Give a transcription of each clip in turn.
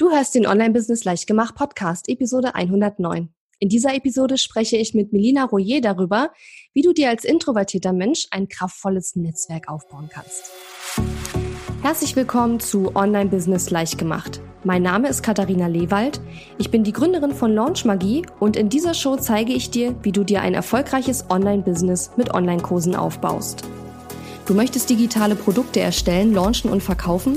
Du hörst den Online-Business Leichtgemacht Podcast, Episode 109. In dieser Episode spreche ich mit Melina Royer darüber, wie du dir als introvertierter Mensch ein kraftvolles Netzwerk aufbauen kannst. Herzlich willkommen zu Online-Business Leichtgemacht. Mein Name ist Katharina Lewald. Ich bin die Gründerin von Launch Magie und in dieser Show zeige ich dir, wie du dir ein erfolgreiches Online-Business mit Online-Kursen aufbaust. Du möchtest digitale Produkte erstellen, launchen und verkaufen?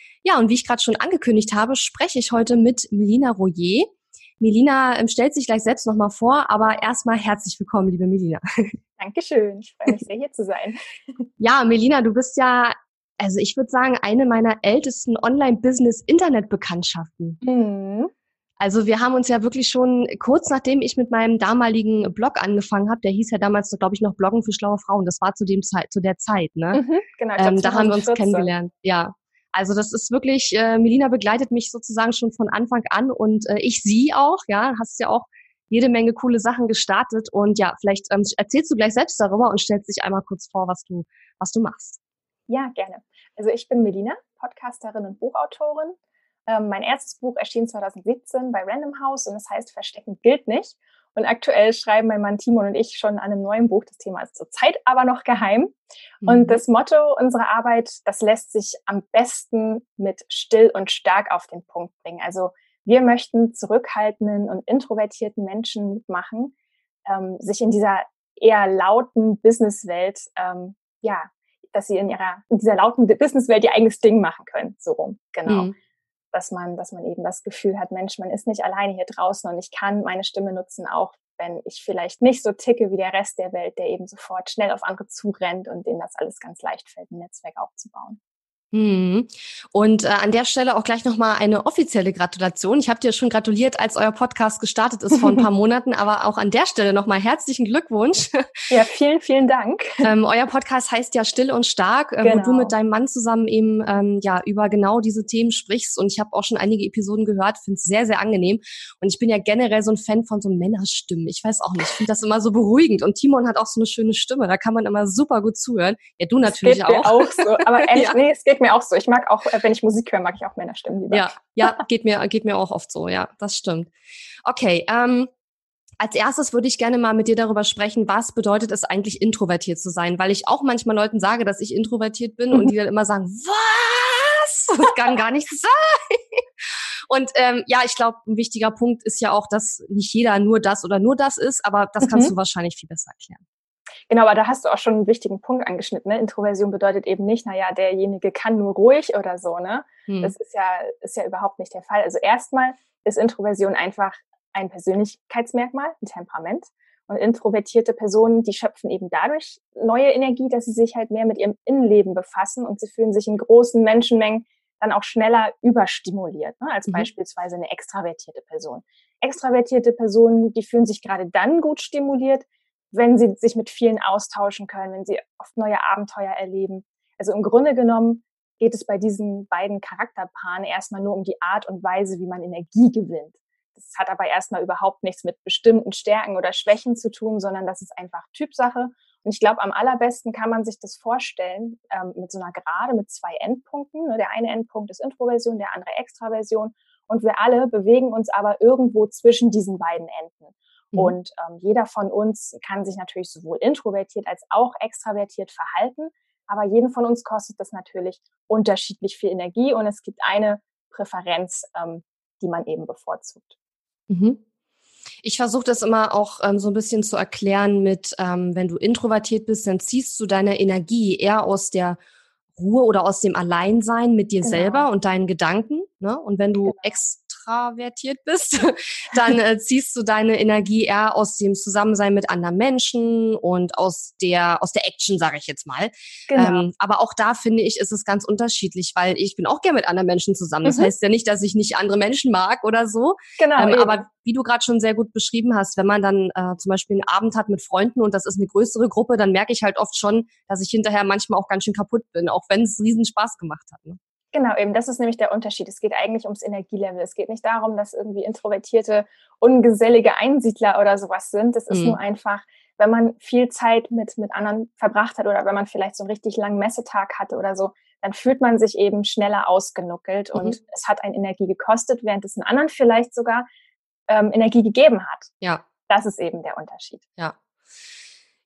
Ja, und wie ich gerade schon angekündigt habe, spreche ich heute mit Melina Royer. Melina ähm, stellt sich gleich selbst nochmal vor, aber erstmal herzlich willkommen, liebe Melina. Dankeschön, ich freue mich sehr, hier zu sein. Ja, Melina, du bist ja, also ich würde sagen, eine meiner ältesten Online-Business-Internet-Bekanntschaften. Mhm. Also wir haben uns ja wirklich schon kurz nachdem ich mit meinem damaligen Blog angefangen habe, der hieß ja damals, glaube ich, noch Bloggen für schlaue Frauen. Das war zu dem Zeit, zu der Zeit, ne? Mhm, genau. Glaub, ähm, da haben wir uns kennengelernt. Ja, also das ist wirklich, äh, Melina begleitet mich sozusagen schon von Anfang an und äh, ich sie auch, ja, hast ja auch jede Menge coole Sachen gestartet und ja, vielleicht ähm, erzählst du gleich selbst darüber und stellst dich einmal kurz vor, was du, was du machst. Ja, gerne. Also ich bin Melina, Podcasterin und Buchautorin. Ähm, mein erstes Buch erschien 2017 bei Random House und das heißt Verstecken gilt nicht. Und aktuell schreiben mein Mann Timon und ich schon an einem neuen Buch. Das Thema ist zurzeit aber noch geheim. Mhm. Und das Motto unserer Arbeit, das lässt sich am besten mit still und stark auf den Punkt bringen. Also wir möchten zurückhaltenden und introvertierten Menschen machen, ähm, sich in dieser eher lauten Businesswelt, ähm, ja, dass sie in ihrer, in dieser lauten Businesswelt ihr eigenes Ding machen können. So rum, genau. Mhm dass man, dass man eben das Gefühl hat, Mensch, man ist nicht alleine hier draußen und ich kann meine Stimme nutzen, auch wenn ich vielleicht nicht so ticke wie der Rest der Welt, der eben sofort schnell auf andere zurennt und denen das alles ganz leicht fällt, ein Netzwerk aufzubauen. Mhm. Und äh, an der Stelle auch gleich nochmal eine offizielle Gratulation. Ich habe dir schon gratuliert, als euer Podcast gestartet ist vor ein paar Monaten, aber auch an der Stelle nochmal herzlichen Glückwunsch. Ja, vielen, vielen Dank. Ähm, euer Podcast heißt ja Still und Stark, äh, genau. wo du genau. mit deinem Mann zusammen eben ähm, ja über genau diese Themen sprichst. Und ich habe auch schon einige Episoden gehört, finde es sehr, sehr angenehm. Und ich bin ja generell so ein Fan von so Männerstimmen. Ich weiß auch nicht, ich finde das immer so beruhigend. Und Timon hat auch so eine schöne Stimme, da kann man immer super gut zuhören. Ja, du natürlich auch. Auch so. Aber ehrlich, ja. nee, es geht mir auch so. Ich mag auch, äh, wenn ich Musik höre, mag ich auch Männerstimmen lieber. Ja, ja, geht mir, geht mir auch oft so, ja, das stimmt. Okay, ähm, als erstes würde ich gerne mal mit dir darüber sprechen, was bedeutet es eigentlich, introvertiert zu sein? Weil ich auch manchmal Leuten sage, dass ich introvertiert bin und die dann immer sagen, was? Das kann gar nicht sein. Und ähm, ja, ich glaube, ein wichtiger Punkt ist ja auch, dass nicht jeder nur das oder nur das ist, aber das kannst mhm. du wahrscheinlich viel besser erklären. Genau, aber da hast du auch schon einen wichtigen Punkt angeschnitten. Ne? Introversion bedeutet eben nicht, naja, derjenige kann nur ruhig oder so. Ne? Hm. Das ist ja, ist ja überhaupt nicht der Fall. Also erstmal ist Introversion einfach ein Persönlichkeitsmerkmal, ein Temperament. Und introvertierte Personen, die schöpfen eben dadurch neue Energie, dass sie sich halt mehr mit ihrem Innenleben befassen und sie fühlen sich in großen Menschenmengen dann auch schneller überstimuliert, ne? als mhm. beispielsweise eine extravertierte Person. Extravertierte Personen, die fühlen sich gerade dann gut stimuliert, wenn sie sich mit vielen austauschen können, wenn sie oft neue Abenteuer erleben. Also im Grunde genommen geht es bei diesen beiden Charakterpaaren erstmal nur um die Art und Weise, wie man Energie gewinnt. Das hat aber erstmal überhaupt nichts mit bestimmten Stärken oder Schwächen zu tun, sondern das ist einfach Typsache. Und ich glaube, am allerbesten kann man sich das vorstellen ähm, mit so einer Gerade mit zwei Endpunkten. Ne, der eine Endpunkt ist Introversion, der andere Extraversion. Und wir alle bewegen uns aber irgendwo zwischen diesen beiden Enden. Mhm. Und ähm, jeder von uns kann sich natürlich sowohl introvertiert als auch extravertiert verhalten. Aber jeden von uns kostet das natürlich unterschiedlich viel Energie und es gibt eine Präferenz, ähm, die man eben bevorzugt. Mhm. Ich versuche das immer auch ähm, so ein bisschen zu erklären mit, ähm, wenn du introvertiert bist, dann ziehst du deine Energie eher aus der Ruhe oder aus dem Alleinsein mit dir genau. selber und deinen Gedanken. Ne? Und wenn du genau intravertiert bist, dann äh, ziehst du deine Energie eher aus dem Zusammensein mit anderen Menschen und aus der aus der Action, sage ich jetzt mal. Genau. Ähm, aber auch da finde ich, ist es ganz unterschiedlich, weil ich bin auch gerne mit anderen Menschen zusammen. Das mhm. heißt ja nicht, dass ich nicht andere Menschen mag oder so. Genau. Ähm, aber wie du gerade schon sehr gut beschrieben hast, wenn man dann äh, zum Beispiel einen Abend hat mit Freunden und das ist eine größere Gruppe, dann merke ich halt oft schon, dass ich hinterher manchmal auch ganz schön kaputt bin, auch wenn es riesen Spaß gemacht hat. Ne? Genau, eben, das ist nämlich der Unterschied. Es geht eigentlich ums Energielevel. Es geht nicht darum, dass irgendwie introvertierte, ungesellige Einsiedler oder sowas sind. Es ist mhm. nur einfach, wenn man viel Zeit mit, mit anderen verbracht hat oder wenn man vielleicht so einen richtig langen Messetag hatte oder so, dann fühlt man sich eben schneller ausgenuckelt mhm. und es hat einen Energie gekostet, während es einen anderen vielleicht sogar ähm, Energie gegeben hat. Ja. Das ist eben der Unterschied. Ja.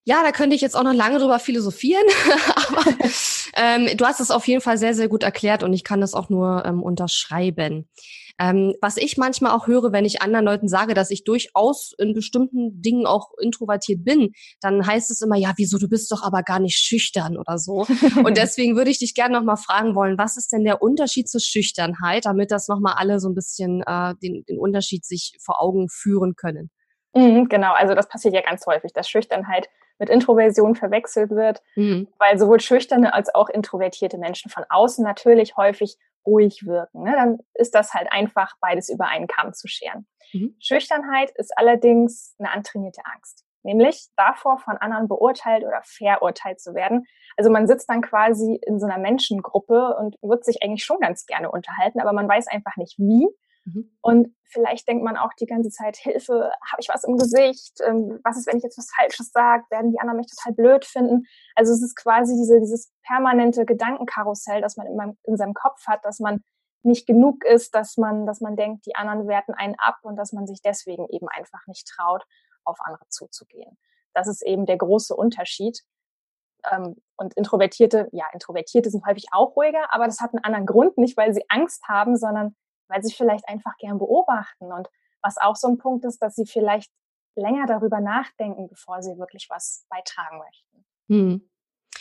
Ja, da könnte ich jetzt auch noch lange drüber philosophieren, aber ähm, du hast es auf jeden Fall sehr, sehr gut erklärt und ich kann das auch nur ähm, unterschreiben. Ähm, was ich manchmal auch höre, wenn ich anderen Leuten sage, dass ich durchaus in bestimmten Dingen auch introvertiert bin, dann heißt es immer, ja, wieso, du bist doch aber gar nicht schüchtern oder so. Und deswegen würde ich dich gerne nochmal fragen wollen, was ist denn der Unterschied zur Schüchternheit, damit das nochmal alle so ein bisschen äh, den, den Unterschied sich vor Augen führen können? Mhm, genau, also das passiert ja ganz häufig, dass Schüchternheit mit Introversion verwechselt wird, mhm. weil sowohl schüchterne als auch introvertierte Menschen von außen natürlich häufig ruhig wirken. Ne? Dann ist das halt einfach, beides über einen Kamm zu scheren. Mhm. Schüchternheit ist allerdings eine antrainierte Angst, nämlich davor, von anderen beurteilt oder verurteilt zu werden. Also man sitzt dann quasi in so einer Menschengruppe und wird sich eigentlich schon ganz gerne unterhalten, aber man weiß einfach nicht wie Mhm. Und vielleicht denkt man auch die ganze Zeit, Hilfe, habe ich was im Gesicht? Ähm, was ist, wenn ich jetzt was Falsches sage? Werden die anderen mich total blöd finden? Also es ist quasi diese, dieses permanente Gedankenkarussell, das man in, meinem, in seinem Kopf hat, dass man nicht genug ist, dass man, dass man denkt, die anderen werten einen ab und dass man sich deswegen eben einfach nicht traut, auf andere zuzugehen. Das ist eben der große Unterschied. Ähm, und Introvertierte, ja, Introvertierte sind häufig auch ruhiger, aber das hat einen anderen Grund, nicht weil sie Angst haben, sondern weil sie vielleicht einfach gern beobachten und was auch so ein Punkt ist, dass sie vielleicht länger darüber nachdenken, bevor sie wirklich was beitragen möchten. Hm.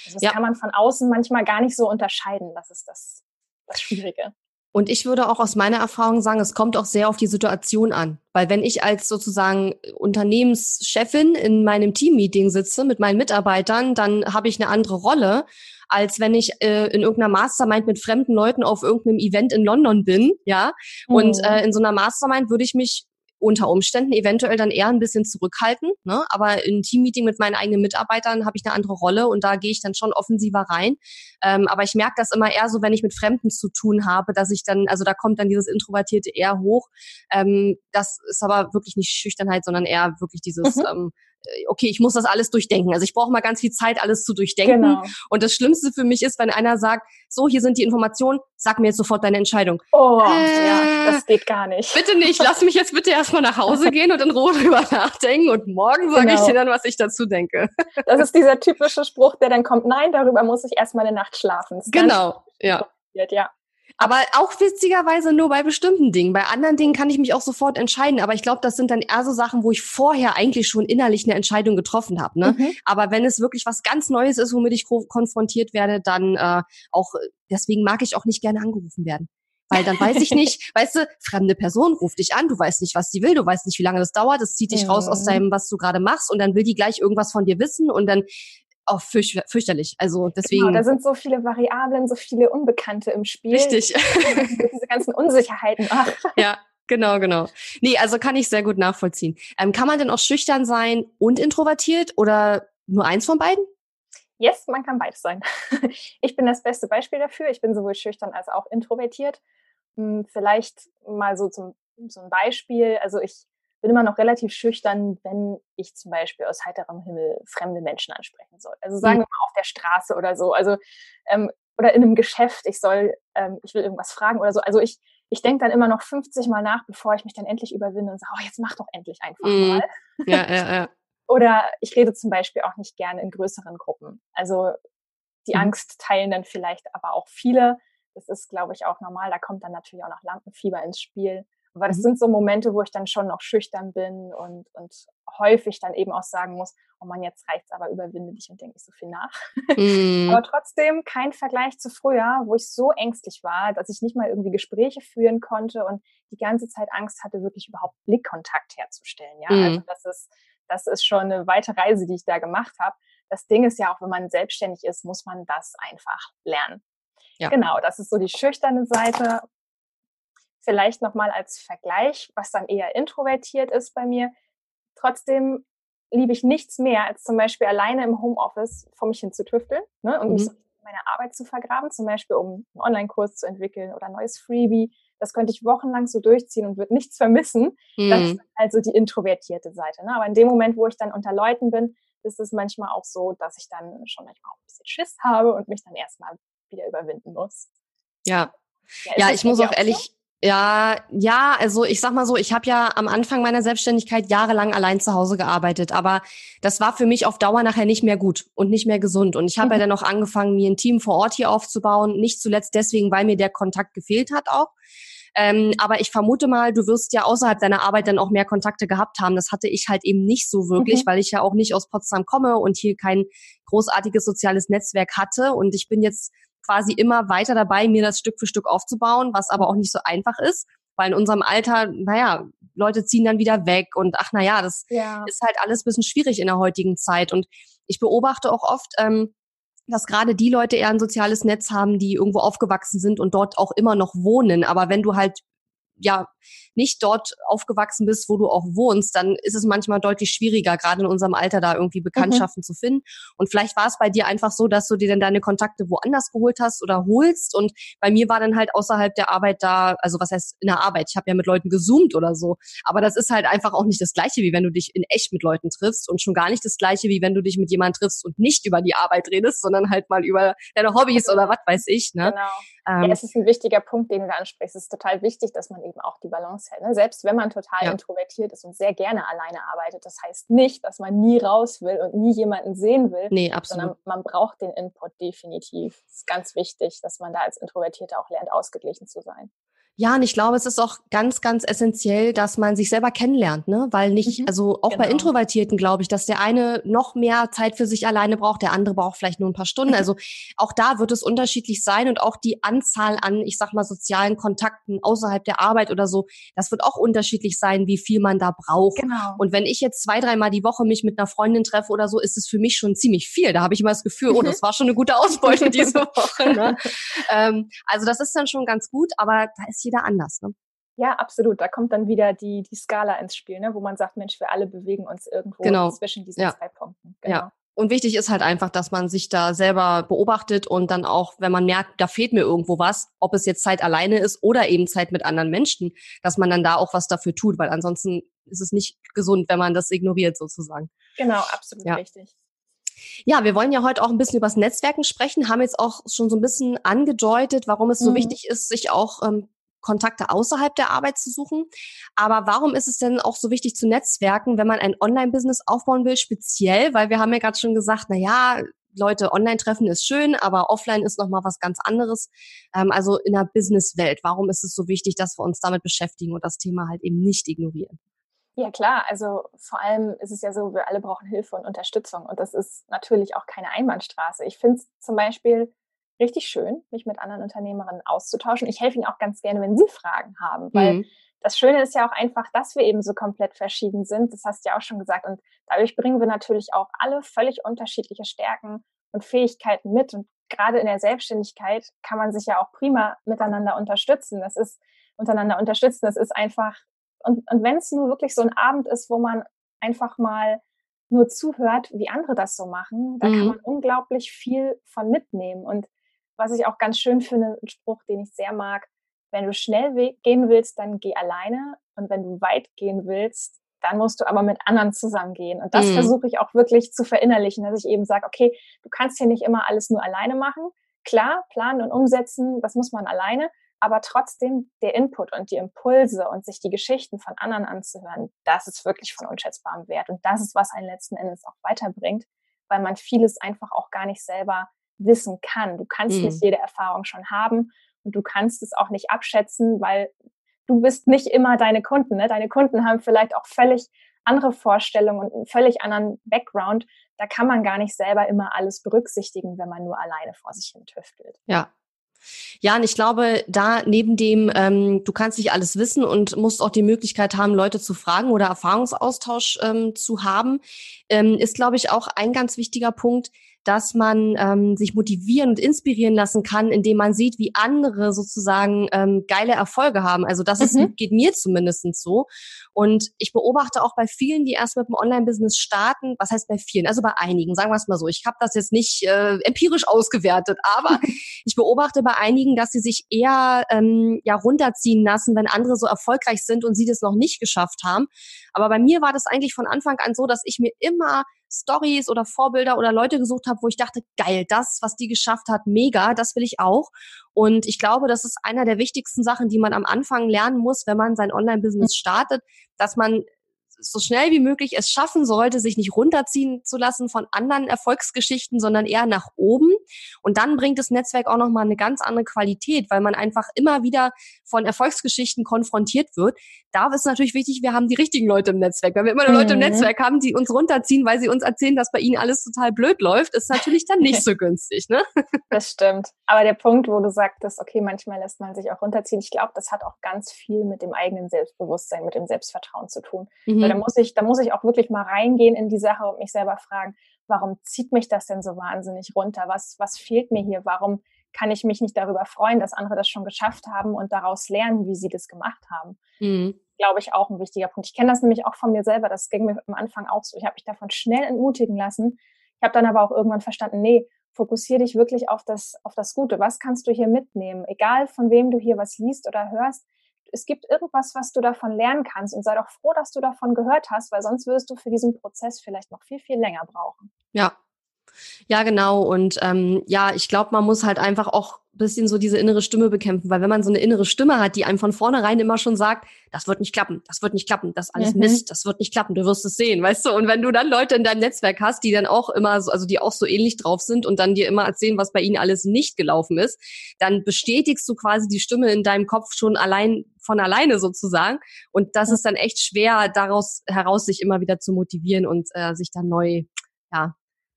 Also das ja. kann man von außen manchmal gar nicht so unterscheiden. Das ist das, das Schwierige. Und ich würde auch aus meiner Erfahrung sagen, es kommt auch sehr auf die Situation an. Weil wenn ich als sozusagen Unternehmenschefin in meinem Teammeeting sitze mit meinen Mitarbeitern, dann habe ich eine andere Rolle, als wenn ich äh, in irgendeiner Mastermind mit fremden Leuten auf irgendeinem Event in London bin, ja. Und mhm. äh, in so einer Mastermind würde ich mich unter Umständen eventuell dann eher ein bisschen zurückhalten. Ne? Aber im Teammeeting mit meinen eigenen Mitarbeitern habe ich eine andere Rolle und da gehe ich dann schon offensiver rein. Ähm, aber ich merke das immer eher so, wenn ich mit Fremden zu tun habe, dass ich dann, also da kommt dann dieses Introvertierte eher hoch. Ähm, das ist aber wirklich nicht Schüchternheit, sondern eher wirklich dieses, mhm. ähm, äh, okay, ich muss das alles durchdenken. Also ich brauche mal ganz viel Zeit, alles zu durchdenken. Genau. Und das Schlimmste für mich ist, wenn einer sagt, so, hier sind die Informationen, sag mir jetzt sofort deine Entscheidung. Oh, äh, ja, das geht gar nicht. Bitte nicht, lass mich jetzt bitte erstmal nach Hause gehen und in Ruhe drüber nachdenken und morgen sage genau. ich dir dann, was ich dazu denke. Das ist dieser typische Spruch, der dann kommt, nein, darüber muss ich erstmal eine Nacht schlafen. Genau, ja. ja. Aber auch witzigerweise nur bei bestimmten Dingen. Bei anderen Dingen kann ich mich auch sofort entscheiden. Aber ich glaube, das sind dann eher so Sachen, wo ich vorher eigentlich schon innerlich eine Entscheidung getroffen habe. Ne? Mhm. Aber wenn es wirklich was ganz Neues ist, womit ich konfrontiert werde, dann äh, auch, deswegen mag ich auch nicht gerne angerufen werden. Weil dann weiß ich nicht, weißt du, fremde Person ruft dich an, du weißt nicht, was sie will, du weißt nicht, wie lange das dauert, das zieht dich mhm. raus aus deinem, was du gerade machst und dann will die gleich irgendwas von dir wissen und dann auch fürch fürchterlich. Also deswegen. Genau, da sind so viele Variablen, so viele Unbekannte im Spiel. Richtig. Diese ganzen Unsicherheiten. Ach. Ja, genau, genau. Nee, also kann ich sehr gut nachvollziehen. Ähm, kann man denn auch schüchtern sein und introvertiert oder nur eins von beiden? Yes, man kann beides sein. Ich bin das beste Beispiel dafür. Ich bin sowohl schüchtern als auch introvertiert. Hm, vielleicht mal so zum so ein Beispiel. Also ich bin immer noch relativ schüchtern, wenn ich zum Beispiel aus heiterem Himmel fremde Menschen ansprechen soll. Also sagen mhm. wir mal auf der Straße oder so. Also ähm, oder in einem Geschäft, ich soll, ähm, ich will irgendwas fragen oder so. Also ich, ich denke dann immer noch 50 Mal nach, bevor ich mich dann endlich überwinde und sage, oh, jetzt mach doch endlich einfach mhm. mal. Ja, ja, ja. oder ich rede zum Beispiel auch nicht gerne in größeren Gruppen. Also die mhm. Angst teilen dann vielleicht aber auch viele. Das ist, glaube ich, auch normal. Da kommt dann natürlich auch noch Lampenfieber ins Spiel. Aber das mhm. sind so Momente, wo ich dann schon noch schüchtern bin und, und häufig dann eben auch sagen muss, oh man, jetzt reicht's aber, überwinde dich und denke ich so viel nach. Mhm. aber trotzdem kein Vergleich zu früher, wo ich so ängstlich war, dass ich nicht mal irgendwie Gespräche führen konnte und die ganze Zeit Angst hatte, wirklich überhaupt Blickkontakt herzustellen. Ja, also mhm. also das ist, das ist schon eine weite Reise, die ich da gemacht habe. Das Ding ist ja auch, wenn man selbstständig ist, muss man das einfach lernen. Ja. Genau, das ist so die schüchterne Seite. Vielleicht nochmal als Vergleich, was dann eher introvertiert ist bei mir. Trotzdem liebe ich nichts mehr, als zum Beispiel alleine im Homeoffice vor mich hin zu tüfteln ne, und mhm. mich meine Arbeit zu vergraben, zum Beispiel um einen Online-Kurs zu entwickeln oder ein neues Freebie. Das könnte ich wochenlang so durchziehen und würde nichts vermissen. Mhm. Das ist also die introvertierte Seite. Ne? Aber in dem Moment, wo ich dann unter Leuten bin, ist es manchmal auch so, dass ich dann schon manchmal auch ein bisschen Schiss habe und mich dann erstmal wieder überwinden muss. Ja. Ja, ja ich muss auch ehrlich, so? Ja, ja, also ich sag mal so, ich habe ja am Anfang meiner Selbstständigkeit jahrelang allein zu Hause gearbeitet, aber das war für mich auf Dauer nachher nicht mehr gut und nicht mehr gesund. Und ich habe mhm. ja dann auch angefangen, mir ein Team vor Ort hier aufzubauen, nicht zuletzt deswegen, weil mir der Kontakt gefehlt hat auch. Ähm, aber ich vermute mal, du wirst ja außerhalb deiner Arbeit dann auch mehr Kontakte gehabt haben. Das hatte ich halt eben nicht so wirklich, mhm. weil ich ja auch nicht aus Potsdam komme und hier kein großartiges soziales Netzwerk hatte. Und ich bin jetzt quasi immer weiter dabei, mir das Stück für Stück aufzubauen, was aber auch nicht so einfach ist, weil in unserem Alter, naja, Leute ziehen dann wieder weg und ach naja, das ja. ist halt alles bisschen schwierig in der heutigen Zeit. Und ich beobachte auch oft, ähm, dass gerade die Leute eher ein soziales Netz haben, die irgendwo aufgewachsen sind und dort auch immer noch wohnen. Aber wenn du halt ja nicht dort aufgewachsen bist, wo du auch wohnst, dann ist es manchmal deutlich schwieriger, gerade in unserem Alter da irgendwie mhm. Bekanntschaften mhm. zu finden. Und vielleicht war es bei dir einfach so, dass du dir dann deine Kontakte woanders geholt hast oder holst. Und bei mir war dann halt außerhalb der Arbeit da, also was heißt in der Arbeit? Ich habe ja mit Leuten gezoomt oder so. Aber das ist halt einfach auch nicht das Gleiche, wie wenn du dich in echt mit Leuten triffst und schon gar nicht das Gleiche, wie wenn du dich mit jemandem triffst und nicht über die Arbeit redest, sondern halt mal über deine Hobbys oder was weiß ich. Ne? Genau. Ähm, ja, es ist ein wichtiger Punkt, den du ansprichst. Es ist total wichtig, dass man eben auch die Balance hält. Ne? Selbst wenn man total ja. introvertiert ist und sehr gerne alleine arbeitet, das heißt nicht, dass man nie raus will und nie jemanden sehen will. Nee, absolut. Sondern man braucht den Input definitiv. Es ist ganz wichtig, dass man da als Introvertierter auch lernt, ausgeglichen zu sein. Ja, und ich glaube, es ist auch ganz, ganz essentiell, dass man sich selber kennenlernt, ne? Weil nicht, mhm, also auch genau. bei Introvertierten glaube ich, dass der eine noch mehr Zeit für sich alleine braucht, der andere braucht vielleicht nur ein paar Stunden. Also auch da wird es unterschiedlich sein und auch die Anzahl an, ich sag mal, sozialen Kontakten außerhalb der Arbeit oder so, das wird auch unterschiedlich sein, wie viel man da braucht. Genau. Und wenn ich jetzt zwei, dreimal die Woche mich mit einer Freundin treffe oder so, ist es für mich schon ziemlich viel. Da habe ich immer das Gefühl, oh, das war schon eine gute Ausbeute diese Woche. Ne? ähm, also das ist dann schon ganz gut, aber da ist jeder anders. Ne? Ja, absolut. Da kommt dann wieder die, die Skala ins Spiel, ne? wo man sagt, Mensch, wir alle bewegen uns irgendwo genau. zwischen diesen ja. zwei Punkten. Genau. Ja. Und wichtig ist halt einfach, dass man sich da selber beobachtet und dann auch, wenn man merkt, da fehlt mir irgendwo was, ob es jetzt Zeit alleine ist oder eben Zeit mit anderen Menschen, dass man dann da auch was dafür tut, weil ansonsten ist es nicht gesund, wenn man das ignoriert sozusagen. Genau, absolut ja. richtig. Ja, wir wollen ja heute auch ein bisschen über das Netzwerken sprechen, haben jetzt auch schon so ein bisschen angedeutet, warum es so mhm. wichtig ist, sich auch ähm, Kontakte außerhalb der Arbeit zu suchen. Aber warum ist es denn auch so wichtig zu netzwerken, wenn man ein Online-Business aufbauen will, speziell? Weil wir haben ja gerade schon gesagt, na ja, Leute, Online-Treffen ist schön, aber offline ist nochmal was ganz anderes. Ähm, also in der Business-Welt, warum ist es so wichtig, dass wir uns damit beschäftigen und das Thema halt eben nicht ignorieren? Ja klar, also vor allem ist es ja so, wir alle brauchen Hilfe und Unterstützung und das ist natürlich auch keine Einbahnstraße. Ich finde es zum Beispiel richtig schön, mich mit anderen Unternehmerinnen auszutauschen. Ich helfe ihnen auch ganz gerne, wenn sie Fragen haben, weil mhm. das Schöne ist ja auch einfach, dass wir eben so komplett verschieden sind. Das hast du ja auch schon gesagt. Und dadurch bringen wir natürlich auch alle völlig unterschiedliche Stärken und Fähigkeiten mit. Und gerade in der Selbstständigkeit kann man sich ja auch prima miteinander unterstützen. Das ist untereinander unterstützen. Das ist einfach, und, und wenn es nur wirklich so ein Abend ist, wo man einfach mal nur zuhört, wie andere das so machen, da mhm. kann man unglaublich viel von mitnehmen. Und was ich auch ganz schön finde, ein Spruch, den ich sehr mag, wenn du schnell gehen willst, dann geh alleine und wenn du weit gehen willst, dann musst du aber mit anderen zusammengehen. Und das mhm. versuche ich auch wirklich zu verinnerlichen, dass ich eben sage, okay, du kannst hier nicht immer alles nur alleine machen. Klar, planen und umsetzen, das muss man alleine, aber trotzdem der Input und die Impulse und sich die Geschichten von anderen anzuhören, das ist wirklich von unschätzbarem Wert. Und das ist, was einen letzten Endes auch weiterbringt, weil man vieles einfach auch gar nicht selber wissen kann. Du kannst mhm. nicht jede Erfahrung schon haben und du kannst es auch nicht abschätzen, weil du bist nicht immer deine Kunden. Ne? Deine Kunden haben vielleicht auch völlig andere Vorstellungen und einen völlig anderen Background. Da kann man gar nicht selber immer alles berücksichtigen, wenn man nur alleine vor sich hin tüftelt. Ja, ja, und ich glaube, da neben dem, ähm, du kannst nicht alles wissen und musst auch die Möglichkeit haben, Leute zu fragen oder Erfahrungsaustausch ähm, zu haben, ähm, ist, glaube ich, auch ein ganz wichtiger Punkt, dass man ähm, sich motivieren und inspirieren lassen kann, indem man sieht, wie andere sozusagen ähm, geile Erfolge haben. Also das mhm. ist, geht mir zumindestens so. Und ich beobachte auch bei vielen, die erst mit dem Online-Business starten, was heißt bei vielen? Also bei einigen, sagen wir es mal so. Ich habe das jetzt nicht äh, empirisch ausgewertet, aber ich beobachte bei einigen, dass sie sich eher ähm, ja runterziehen lassen, wenn andere so erfolgreich sind und sie das noch nicht geschafft haben. Aber bei mir war das eigentlich von Anfang an so, dass ich mir immer Stories oder Vorbilder oder Leute gesucht habe, wo ich dachte, geil, das, was die geschafft hat, mega, das will ich auch. Und ich glaube, das ist einer der wichtigsten Sachen, die man am Anfang lernen muss, wenn man sein Online-Business startet, dass man so schnell wie möglich es schaffen sollte, sich nicht runterziehen zu lassen von anderen Erfolgsgeschichten, sondern eher nach oben. Und dann bringt das Netzwerk auch nochmal eine ganz andere Qualität, weil man einfach immer wieder von Erfolgsgeschichten konfrontiert wird. Da ist natürlich wichtig, wir haben die richtigen Leute im Netzwerk. Wenn wir immer nur Leute im mhm. Netzwerk haben, die uns runterziehen, weil sie uns erzählen, dass bei ihnen alles total blöd läuft, ist natürlich dann nicht so günstig, ne? Das stimmt. Aber der Punkt, wo du sagtest, okay, manchmal lässt man sich auch runterziehen, ich glaube, das hat auch ganz viel mit dem eigenen Selbstbewusstsein, mit dem Selbstvertrauen zu tun. Mhm. Da muss ich, da muss ich auch wirklich mal reingehen in die Sache und mich selber fragen, warum zieht mich das denn so wahnsinnig runter? Was, was fehlt mir hier? Warum kann ich mich nicht darüber freuen, dass andere das schon geschafft haben und daraus lernen, wie sie das gemacht haben? Mhm. Glaube ich auch ein wichtiger Punkt. Ich kenne das nämlich auch von mir selber. Das ging mir am Anfang auch so. Ich habe mich davon schnell entmutigen lassen. Ich habe dann aber auch irgendwann verstanden, nee, fokussiere dich wirklich auf das, auf das Gute. Was kannst du hier mitnehmen? Egal von wem du hier was liest oder hörst, es gibt irgendwas, was du davon lernen kannst und sei doch froh, dass du davon gehört hast, weil sonst wirst du für diesen Prozess vielleicht noch viel, viel länger brauchen. Ja. Ja, genau. Und ähm, ja, ich glaube, man muss halt einfach auch bisschen so diese innere Stimme bekämpfen, weil wenn man so eine innere Stimme hat, die einem von vornherein immer schon sagt, das wird nicht klappen, das wird nicht klappen, das alles mhm. Mist, das wird nicht klappen, du wirst es sehen, weißt du? Und wenn du dann Leute in deinem Netzwerk hast, die dann auch immer so, also die auch so ähnlich drauf sind und dann dir immer erzählen, was bei ihnen alles nicht gelaufen ist, dann bestätigst du quasi die Stimme in deinem Kopf schon allein von alleine sozusagen. Und das ist dann echt schwer, daraus heraus sich immer wieder zu motivieren und äh, sich dann neu, ja,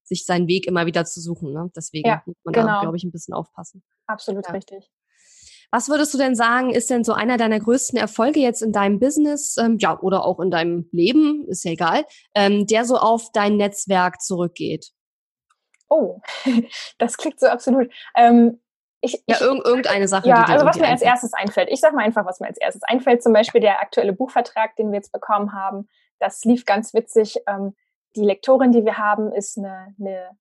sich seinen Weg immer wieder zu suchen. Ne? Deswegen ja, muss man genau. da, glaube ich, ein bisschen aufpassen. Absolut ja. richtig. Was würdest du denn sagen, ist denn so einer deiner größten Erfolge jetzt in deinem Business, ähm, ja, oder auch in deinem Leben, ist ja egal, ähm, der so auf dein Netzwerk zurückgeht? Oh, das klingt so absolut. Ähm, ich, ja, irg irgendeine Sache. Ja, also was mir als erstes einfällt. Ich sag mal einfach, was mir als erstes einfällt. Zum Beispiel der aktuelle Buchvertrag, den wir jetzt bekommen haben. Das lief ganz witzig. Ähm, die Lektorin, die wir haben, ist eine, eine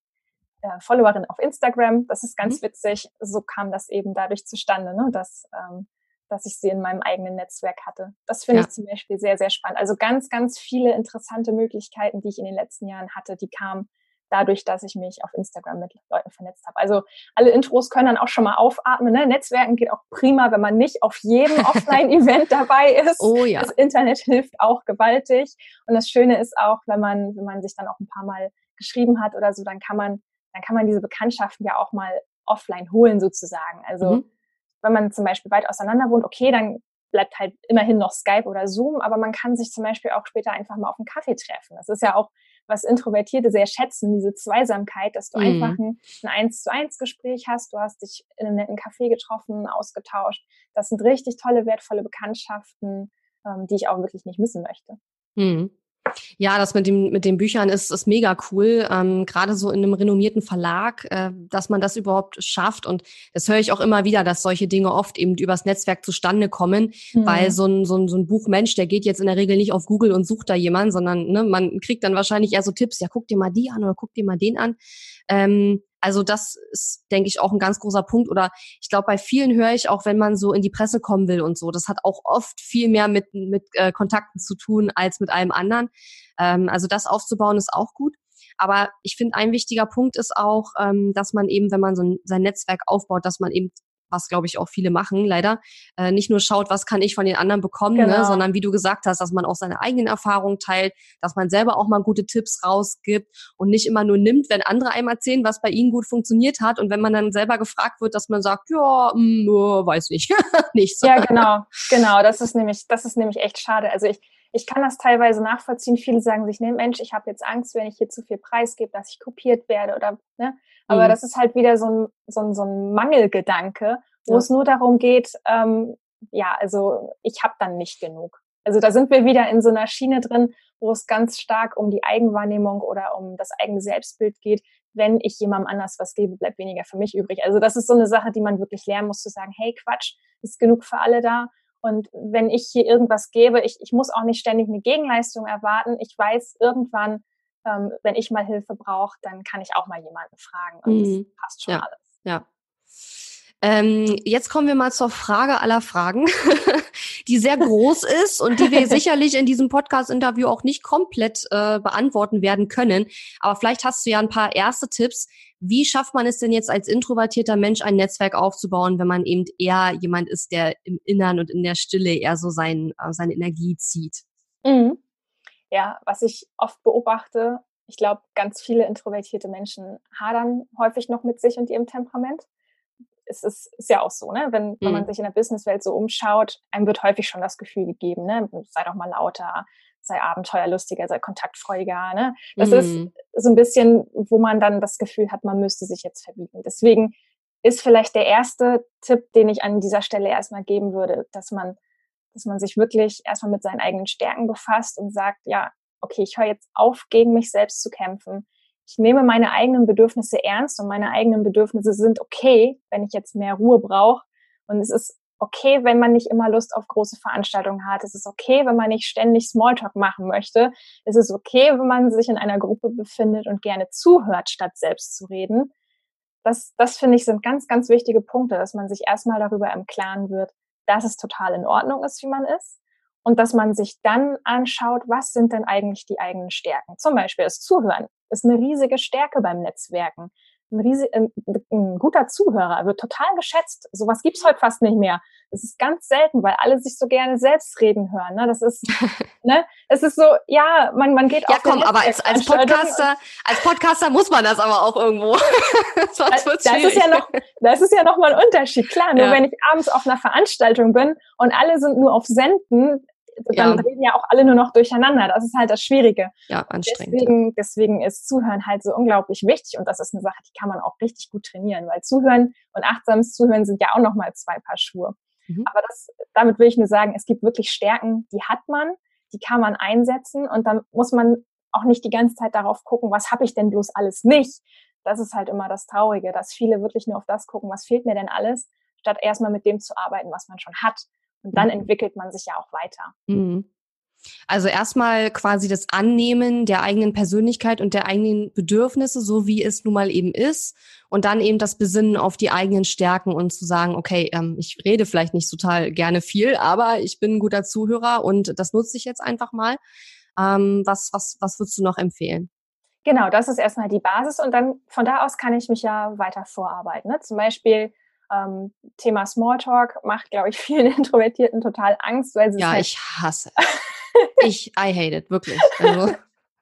äh, Followerin auf Instagram. Das ist ganz mhm. witzig. So kam das eben dadurch zustande, ne? dass, ähm, dass ich sie in meinem eigenen Netzwerk hatte. Das finde ja. ich zum Beispiel sehr, sehr spannend. Also ganz, ganz viele interessante Möglichkeiten, die ich in den letzten Jahren hatte, die kamen dadurch, dass ich mich auf Instagram mit Leuten vernetzt habe. Also alle Intros können dann auch schon mal aufatmen. Ne? Netzwerken geht auch prima, wenn man nicht auf jedem Offline-Event dabei ist. Oh ja. Das Internet hilft auch gewaltig. Und das Schöne ist auch, wenn man, wenn man sich dann auch ein paar Mal geschrieben hat oder so, dann kann man dann kann man diese Bekanntschaften ja auch mal offline holen sozusagen. Also mhm. wenn man zum Beispiel weit auseinander wohnt, okay, dann bleibt halt immerhin noch Skype oder Zoom, aber man kann sich zum Beispiel auch später einfach mal auf einen Kaffee treffen. Das ist ja auch, was Introvertierte sehr schätzen, diese Zweisamkeit, dass du mhm. einfach ein, ein eins zu eins Gespräch hast, du hast dich in einem netten Café getroffen, ausgetauscht. Das sind richtig tolle, wertvolle Bekanntschaften, ähm, die ich auch wirklich nicht missen möchte. Mhm. Ja, das mit, dem, mit den Büchern ist, ist mega cool. Ähm, Gerade so in einem renommierten Verlag, äh, dass man das überhaupt schafft. Und das höre ich auch immer wieder, dass solche Dinge oft eben übers Netzwerk zustande kommen, mhm. weil so ein, so, ein, so ein Buchmensch, der geht jetzt in der Regel nicht auf Google und sucht da jemanden, sondern ne, man kriegt dann wahrscheinlich eher so Tipps, ja, guck dir mal die an oder guck dir mal den an. Ähm, also das ist, denke ich, auch ein ganz großer Punkt. Oder ich glaube, bei vielen höre ich auch, wenn man so in die Presse kommen will und so, das hat auch oft viel mehr mit, mit äh, Kontakten zu tun als mit allem anderen. Ähm, also das aufzubauen ist auch gut. Aber ich finde, ein wichtiger Punkt ist auch, ähm, dass man eben, wenn man so ein, sein Netzwerk aufbaut, dass man eben was glaube ich auch viele machen, leider, äh, nicht nur schaut, was kann ich von den anderen bekommen, ne, genau. ne, sondern wie du gesagt hast, dass man auch seine eigenen Erfahrungen teilt, dass man selber auch mal gute Tipps rausgibt und nicht immer nur nimmt, wenn andere einem erzählen, was bei ihnen gut funktioniert hat und wenn man dann selber gefragt wird, dass man sagt, ja, mh, mm, weiß nicht, nichts. Ja, genau, genau, das ist nämlich, das ist nämlich echt schade. Also ich, ich kann das teilweise nachvollziehen. Viele sagen sich, nee, Mensch, ich habe jetzt Angst, wenn ich hier zu viel preisgebe, dass ich kopiert werde oder, ne? Aber mhm. das ist halt wieder so ein, so ein, so ein Mangelgedanke, wo ja. es nur darum geht, ähm, ja, also ich habe dann nicht genug. Also da sind wir wieder in so einer Schiene drin, wo es ganz stark um die Eigenwahrnehmung oder um das eigene Selbstbild geht. Wenn ich jemandem anders was gebe, bleibt weniger für mich übrig. Also das ist so eine Sache, die man wirklich lernen muss, zu sagen, hey Quatsch, ist genug für alle da. Und wenn ich hier irgendwas gebe, ich, ich muss auch nicht ständig eine Gegenleistung erwarten. Ich weiß irgendwann, ähm, wenn ich mal Hilfe brauche, dann kann ich auch mal jemanden fragen. Und mhm. das passt schon ja. alles. Ja. Ähm, jetzt kommen wir mal zur Frage aller Fragen, die sehr groß ist und die wir sicherlich in diesem Podcast-Interview auch nicht komplett äh, beantworten werden können. Aber vielleicht hast du ja ein paar erste Tipps. Wie schafft man es denn jetzt als introvertierter Mensch ein Netzwerk aufzubauen, wenn man eben eher jemand ist, der im Innern und in der Stille eher so sein, äh, seine Energie zieht? Mhm. Ja, was ich oft beobachte, ich glaube, ganz viele introvertierte Menschen hadern häufig noch mit sich und ihrem Temperament es ist, ist ja auch so, ne? Wenn, wenn man mhm. sich in der Businesswelt so umschaut, einem wird häufig schon das Gefühl gegeben, ne? Sei doch mal lauter, sei abenteuerlustiger, sei kontaktfreudiger, ne? Das mhm. ist so ein bisschen, wo man dann das Gefühl hat, man müsste sich jetzt verbieten. Deswegen ist vielleicht der erste Tipp, den ich an dieser Stelle erstmal geben würde, dass man, dass man sich wirklich erstmal mit seinen eigenen Stärken befasst und sagt, ja, okay, ich höre jetzt auf, gegen mich selbst zu kämpfen ich nehme meine eigenen Bedürfnisse ernst und meine eigenen Bedürfnisse sind okay, wenn ich jetzt mehr Ruhe brauche. Und es ist okay, wenn man nicht immer Lust auf große Veranstaltungen hat. Es ist okay, wenn man nicht ständig Smalltalk machen möchte. Es ist okay, wenn man sich in einer Gruppe befindet und gerne zuhört, statt selbst zu reden. Das, das finde ich sind ganz, ganz wichtige Punkte, dass man sich erstmal darüber im Klaren wird, dass es total in Ordnung ist, wie man ist. Und dass man sich dann anschaut, was sind denn eigentlich die eigenen Stärken? Zum Beispiel das Zuhören ist eine riesige Stärke beim Netzwerken. Ein, riesig, ein, ein guter Zuhörer wird total geschätzt. Sowas gibt's heute fast nicht mehr. Das ist ganz selten, weil alle sich so gerne selbst reden hören. Ne? Das ist, ne? Es ist so, ja, man, man geht Ja, komm, aber als, als Podcaster, als Podcaster muss man das aber auch irgendwo. Sonst wird's das ist ja noch, das ist ja noch mal ein Unterschied. Klar, nur ja. wenn ich abends auf einer Veranstaltung bin und alle sind nur auf Senden, dann ja. reden ja auch alle nur noch durcheinander. Das ist halt das Schwierige. Ja, anstrengend. Deswegen, deswegen ist Zuhören halt so unglaublich wichtig und das ist eine Sache, die kann man auch richtig gut trainieren, weil Zuhören und achtsames Zuhören sind ja auch nochmal zwei Paar Schuhe. Mhm. Aber das, damit will ich nur sagen, es gibt wirklich Stärken, die hat man, die kann man einsetzen und dann muss man auch nicht die ganze Zeit darauf gucken, was habe ich denn bloß alles nicht. Das ist halt immer das Traurige, dass viele wirklich nur auf das gucken, was fehlt mir denn alles, statt erstmal mit dem zu arbeiten, was man schon hat. Und dann entwickelt man sich ja auch weiter. Mhm. Also erstmal quasi das Annehmen der eigenen Persönlichkeit und der eigenen Bedürfnisse, so wie es nun mal eben ist. Und dann eben das Besinnen auf die eigenen Stärken und zu sagen, okay, ähm, ich rede vielleicht nicht total gerne viel, aber ich bin ein guter Zuhörer und das nutze ich jetzt einfach mal. Ähm, was, was, was würdest du noch empfehlen? Genau, das ist erstmal die Basis und dann von da aus kann ich mich ja weiter vorarbeiten. Ne? Zum Beispiel ähm, Thema Smalltalk macht, glaube ich, vielen Introvertierten total Angst, weil sie ja, halt ich hasse. ich, I hate it, wirklich. Also,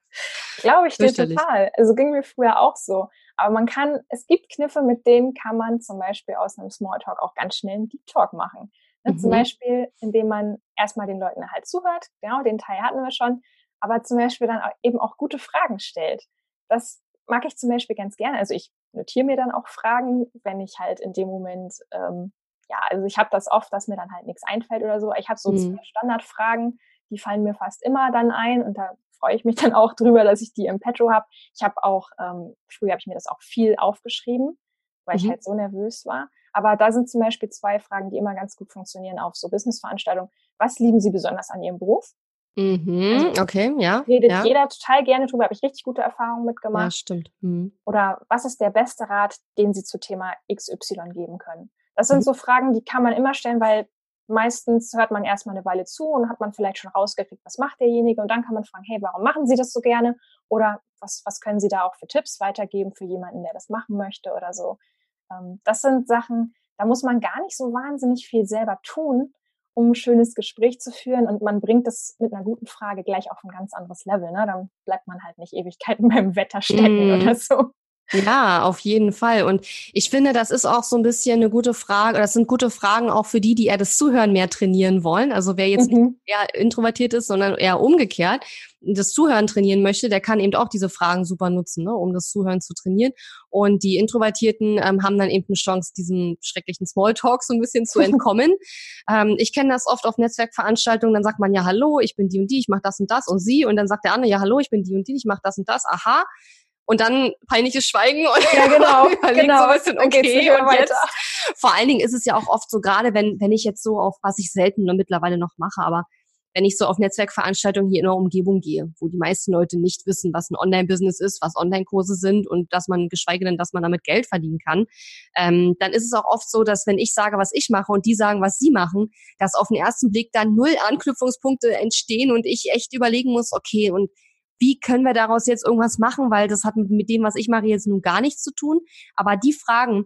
glaube ich dir total. Also ging mir früher auch so. Aber man kann, es gibt Kniffe, mit denen kann man zum Beispiel aus einem Smalltalk auch ganz schnell einen Deep Talk machen. Ne? Mhm. Zum Beispiel, indem man erstmal den Leuten halt zuhört. Genau, den Teil hatten wir schon. Aber zum Beispiel dann eben auch gute Fragen stellt. Das mag ich zum Beispiel ganz gerne. Also ich notiere mir dann auch Fragen, wenn ich halt in dem Moment, ähm, ja, also ich habe das oft, dass mir dann halt nichts einfällt oder so. Ich habe so mhm. zwei Standardfragen, die fallen mir fast immer dann ein und da freue ich mich dann auch drüber, dass ich die im Petro habe. Ich habe auch, ähm, früher habe ich mir das auch viel aufgeschrieben, weil mhm. ich halt so nervös war. Aber da sind zum Beispiel zwei Fragen, die immer ganz gut funktionieren auf so Businessveranstaltungen. Was lieben Sie besonders an Ihrem Beruf? Mhm, also, okay, ja. Redet ja. jeder total gerne drüber, habe ich richtig gute Erfahrungen mitgemacht. Ja, stimmt. Mhm. Oder was ist der beste Rat, den Sie zu Thema XY geben können? Das sind mhm. so Fragen, die kann man immer stellen, weil meistens hört man erstmal eine Weile zu und hat man vielleicht schon rausgekriegt, was macht derjenige und dann kann man fragen, hey, warum machen Sie das so gerne? Oder was, was können Sie da auch für Tipps weitergeben für jemanden, der das machen möchte oder so? Ähm, das sind Sachen, da muss man gar nicht so wahnsinnig viel selber tun, um ein schönes Gespräch zu führen und man bringt das mit einer guten Frage gleich auf ein ganz anderes Level. Ne? Dann bleibt man halt nicht Ewigkeiten beim Wetter stecken mm. oder so. Ja, auf jeden Fall. Und ich finde, das ist auch so ein bisschen eine gute Frage, das sind gute Fragen auch für die, die eher das Zuhören mehr trainieren wollen. Also wer jetzt mhm. nicht eher introvertiert ist, sondern eher umgekehrt, das Zuhören trainieren möchte, der kann eben auch diese Fragen super nutzen, ne, um das Zuhören zu trainieren. Und die Introvertierten ähm, haben dann eben eine Chance, diesem schrecklichen Smalltalk so ein bisschen zu entkommen. ähm, ich kenne das oft auf Netzwerkveranstaltungen, dann sagt man ja, hallo, ich bin die und die, ich mache das und das und sie. Und dann sagt der andere, ja, hallo, ich bin die und die, ich mache das und das. Aha und dann peinliches Schweigen und ja, genau, genau. so ein bisschen, okay, und weiter. jetzt, vor allen Dingen ist es ja auch oft so, gerade wenn, wenn ich jetzt so auf, was ich selten mittlerweile noch mache, aber wenn ich so auf Netzwerkveranstaltungen hier in der Umgebung gehe, wo die meisten Leute nicht wissen, was ein Online-Business ist, was Online-Kurse sind und dass man, geschweige denn, dass man damit Geld verdienen kann, ähm, dann ist es auch oft so, dass wenn ich sage, was ich mache und die sagen, was sie machen, dass auf den ersten Blick dann null Anknüpfungspunkte entstehen und ich echt überlegen muss, okay, und wie können wir daraus jetzt irgendwas machen, weil das hat mit, dem, was ich mache, jetzt nun gar nichts zu tun. Aber die Fragen,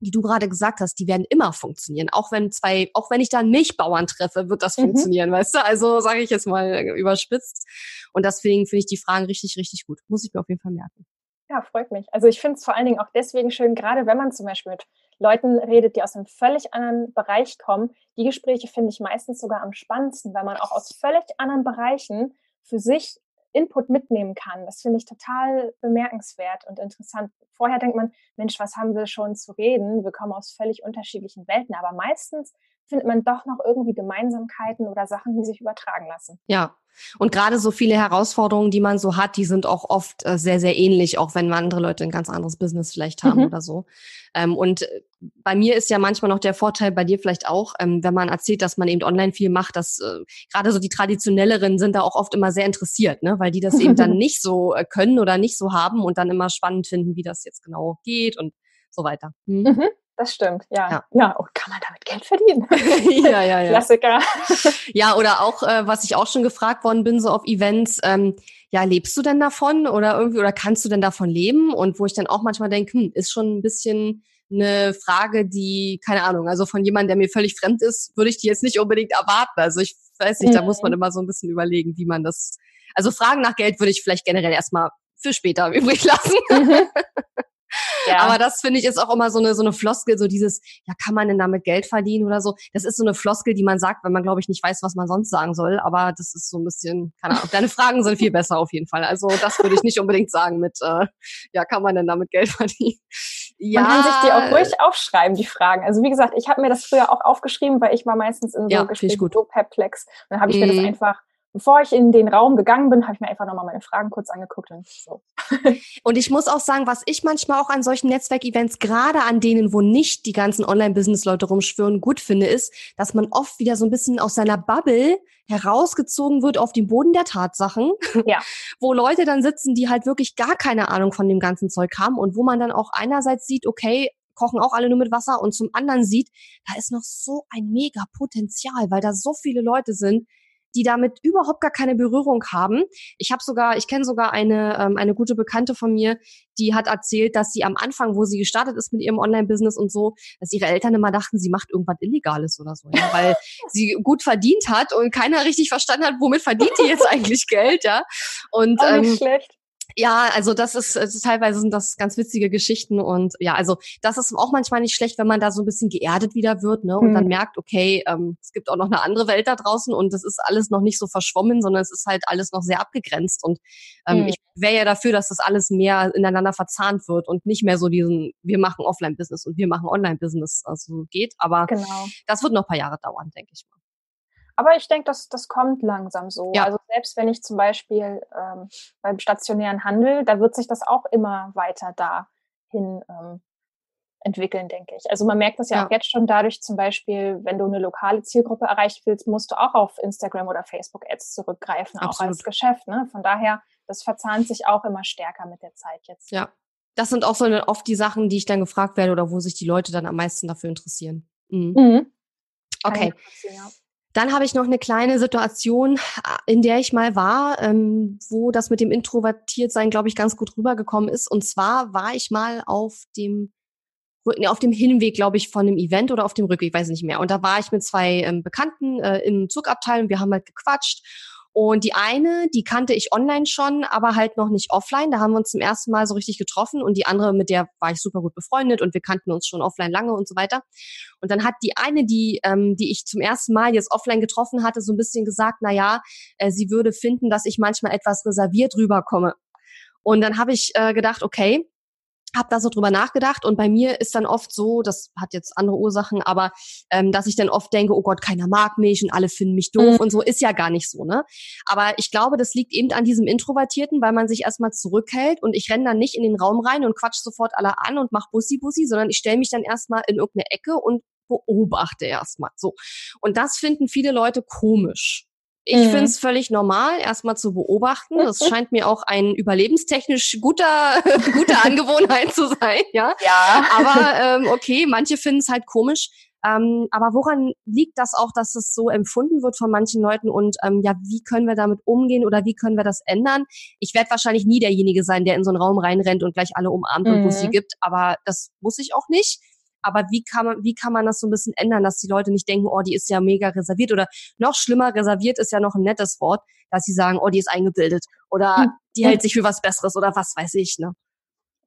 die du gerade gesagt hast, die werden immer funktionieren. Auch wenn zwei, auch wenn ich da einen Milchbauern treffe, wird das mhm. funktionieren, weißt du? Also sage ich jetzt mal überspitzt. Und deswegen finde ich die Fragen richtig, richtig gut. Muss ich mir auf jeden Fall merken. Ja, freut mich. Also ich finde es vor allen Dingen auch deswegen schön, gerade wenn man zum Beispiel mit Leuten redet, die aus einem völlig anderen Bereich kommen. Die Gespräche finde ich meistens sogar am spannendsten, weil man auch aus völlig anderen Bereichen für sich Input mitnehmen kann. Das finde ich total bemerkenswert und interessant. Vorher denkt man, Mensch, was haben wir schon zu reden? Wir kommen aus völlig unterschiedlichen Welten, aber meistens findet man doch noch irgendwie Gemeinsamkeiten oder Sachen, die sich übertragen lassen. Ja, und gerade so viele Herausforderungen, die man so hat, die sind auch oft äh, sehr, sehr ähnlich, auch wenn andere Leute ein ganz anderes Business vielleicht haben mhm. oder so. Ähm, und äh, bei mir ist ja manchmal noch der Vorteil, bei dir vielleicht auch, ähm, wenn man erzählt, dass man eben online viel macht, dass äh, gerade so die traditionelleren sind da auch oft immer sehr interessiert, ne? weil die das eben dann nicht so können oder nicht so haben und dann immer spannend finden, wie das jetzt genau geht und so weiter. Hm? Mhm. Das stimmt, ja. Ja, ja. und kann man damit Geld verdienen? ja, ja, ja. Klassiker. ja, oder auch, äh, was ich auch schon gefragt worden bin, so auf Events, ähm, ja, lebst du denn davon oder irgendwie, oder kannst du denn davon leben? Und wo ich dann auch manchmal denke, hm, ist schon ein bisschen eine Frage, die, keine Ahnung, also von jemandem, der mir völlig fremd ist, würde ich die jetzt nicht unbedingt erwarten. Also ich weiß nicht, mhm. da muss man mhm. immer so ein bisschen überlegen, wie man das, also Fragen nach Geld würde ich vielleicht generell erstmal für später übrig lassen. Mhm. Ja. Aber das finde ich ist auch immer so eine, so eine Floskel, so dieses, ja, kann man denn damit Geld verdienen oder so? Das ist so eine Floskel, die man sagt, wenn man, glaube ich, nicht weiß, was man sonst sagen soll. Aber das ist so ein bisschen, keine Ahnung. Deine Fragen sind viel besser auf jeden Fall. Also das würde ich nicht unbedingt sagen mit, äh, ja, kann man denn damit Geld verdienen? Ja. Man kann sich die auch ruhig aufschreiben, die Fragen. Also wie gesagt, ich habe mir das früher auch aufgeschrieben, weil ich war meistens in so ja, Gesprächen so perplex. Dann habe ich mir das mhm. einfach bevor ich in den Raum gegangen bin, habe ich mir einfach nochmal meine Fragen kurz angeguckt und so. Und ich muss auch sagen, was ich manchmal auch an solchen Netzwerkevents, gerade an denen, wo nicht die ganzen Online-Business-Leute rumschwören, gut finde, ist, dass man oft wieder so ein bisschen aus seiner Bubble herausgezogen wird auf den Boden der Tatsachen, ja. wo Leute dann sitzen, die halt wirklich gar keine Ahnung von dem ganzen Zeug haben und wo man dann auch einerseits sieht, okay, kochen auch alle nur mit Wasser und zum anderen sieht, da ist noch so ein mega Potenzial, weil da so viele Leute sind, die damit überhaupt gar keine Berührung haben. Ich habe sogar, ich kenne sogar eine, ähm, eine gute Bekannte von mir, die hat erzählt, dass sie am Anfang, wo sie gestartet ist mit ihrem Online-Business und so, dass ihre Eltern immer dachten, sie macht irgendwas Illegales oder so, ja, weil sie gut verdient hat und keiner richtig verstanden hat, womit verdient die jetzt eigentlich Geld, ja. Und ähm, schlecht. Ja, also das ist also teilweise sind das ganz witzige Geschichten und ja, also das ist auch manchmal nicht schlecht, wenn man da so ein bisschen geerdet wieder wird, ne, und hm. dann merkt, okay, ähm, es gibt auch noch eine andere Welt da draußen und es ist alles noch nicht so verschwommen, sondern es ist halt alles noch sehr abgegrenzt und ähm, hm. ich wäre ja dafür, dass das alles mehr ineinander verzahnt wird und nicht mehr so diesen, wir machen Offline-Business und wir machen Online-Business, also geht, aber genau. das wird noch ein paar Jahre dauern, denke ich mal. Aber ich denke, das, das kommt langsam so. Ja. Also selbst wenn ich zum Beispiel ähm, beim stationären Handel, da wird sich das auch immer weiter dahin ähm, entwickeln, denke ich. Also man merkt das ja, ja, auch jetzt schon dadurch zum Beispiel, wenn du eine lokale Zielgruppe erreichen willst, musst du auch auf Instagram oder Facebook Ads zurückgreifen, Absolut. auch als Geschäft. Ne? Von daher, das verzahnt sich auch immer stärker mit der Zeit jetzt. Ja, das sind auch so oft die Sachen, die ich dann gefragt werde oder wo sich die Leute dann am meisten dafür interessieren. Mhm. Mhm. Okay. Ja. Dann habe ich noch eine kleine Situation, in der ich mal war, ähm, wo das mit dem Introvertiertsein, glaube ich, ganz gut rübergekommen ist. Und zwar war ich mal auf dem auf dem Hinweg, glaube ich, von einem Event oder auf dem Rückweg, weiß ich nicht mehr. Und da war ich mit zwei ähm, Bekannten äh, im Zugabteil und wir haben halt gequatscht. Und die eine, die kannte ich online schon, aber halt noch nicht offline. Da haben wir uns zum ersten Mal so richtig getroffen. Und die andere, mit der war ich super gut befreundet und wir kannten uns schon offline lange und so weiter. Und dann hat die eine, die, ähm, die ich zum ersten Mal jetzt offline getroffen hatte, so ein bisschen gesagt, na ja, äh, sie würde finden, dass ich manchmal etwas reserviert rüberkomme. Und dann habe ich äh, gedacht, okay, habe da so drüber nachgedacht und bei mir ist dann oft so, das hat jetzt andere Ursachen, aber ähm, dass ich dann oft denke, oh Gott, keiner mag mich und alle finden mich doof mhm. und so ist ja gar nicht so, ne? Aber ich glaube, das liegt eben an diesem Introvertierten, weil man sich erstmal zurückhält und ich renne dann nicht in den Raum rein und quatsch sofort alle an und mach Bussi Bussi, sondern ich stelle mich dann erstmal in irgendeine Ecke und beobachte erstmal so. Und das finden viele Leute komisch. Ich mhm. finde es völlig normal, erstmal zu beobachten. Das scheint mir auch ein überlebenstechnisch guter, gute Angewohnheit zu sein, ja. Ja. Aber ähm, okay, manche finden es halt komisch. Ähm, aber woran liegt das auch, dass es so empfunden wird von manchen Leuten und ähm, ja, wie können wir damit umgehen oder wie können wir das ändern? Ich werde wahrscheinlich nie derjenige sein, der in so einen Raum reinrennt und gleich alle umarmt mhm. und Bussi gibt, aber das muss ich auch nicht. Aber wie kann man, wie kann man das so ein bisschen ändern, dass die Leute nicht denken, oh, die ist ja mega reserviert oder noch schlimmer, reserviert ist ja noch ein nettes Wort, dass sie sagen, oh, die ist eingebildet oder hm. die hält sich für was Besseres oder was weiß ich, ne?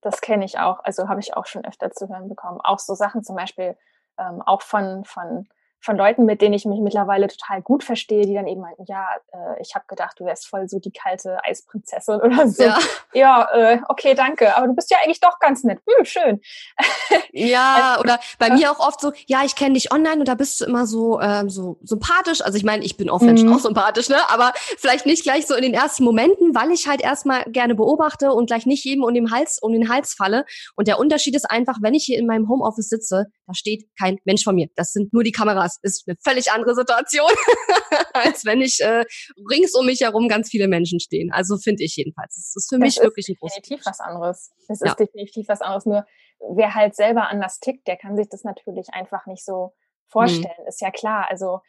Das kenne ich auch, also habe ich auch schon öfter zu hören bekommen. Auch so Sachen zum Beispiel, ähm, auch von, von von Leuten, mit denen ich mich mittlerweile total gut verstehe, die dann eben meinten, ja, äh, ich habe gedacht, du wärst voll so die kalte Eisprinzessin oder so. Ja, ja äh, okay, danke, aber du bist ja eigentlich doch ganz nett. Hm, schön. Ja, also, oder bei mir auch oft so, ja, ich kenne dich online und da bist du immer so ähm, so sympathisch. Also ich meine, ich bin offline mhm. auch sympathisch, ne? Aber vielleicht nicht gleich so in den ersten Momenten, weil ich halt erstmal gerne beobachte und gleich nicht jedem um den Hals um den Hals falle. Und der Unterschied ist einfach, wenn ich hier in meinem Homeoffice sitze, da steht kein Mensch von mir. Das sind nur die Kameras. Ist eine völlig andere Situation, als wenn ich äh, rings um mich herum ganz viele Menschen stehen. Also finde ich jedenfalls. Das ist für das mich ist wirklich ein großes. Definitiv was anderes. Es ja. ist definitiv was anderes. Nur wer halt selber anders tickt, der kann sich das natürlich einfach nicht so vorstellen. Mhm. Ist ja klar. Also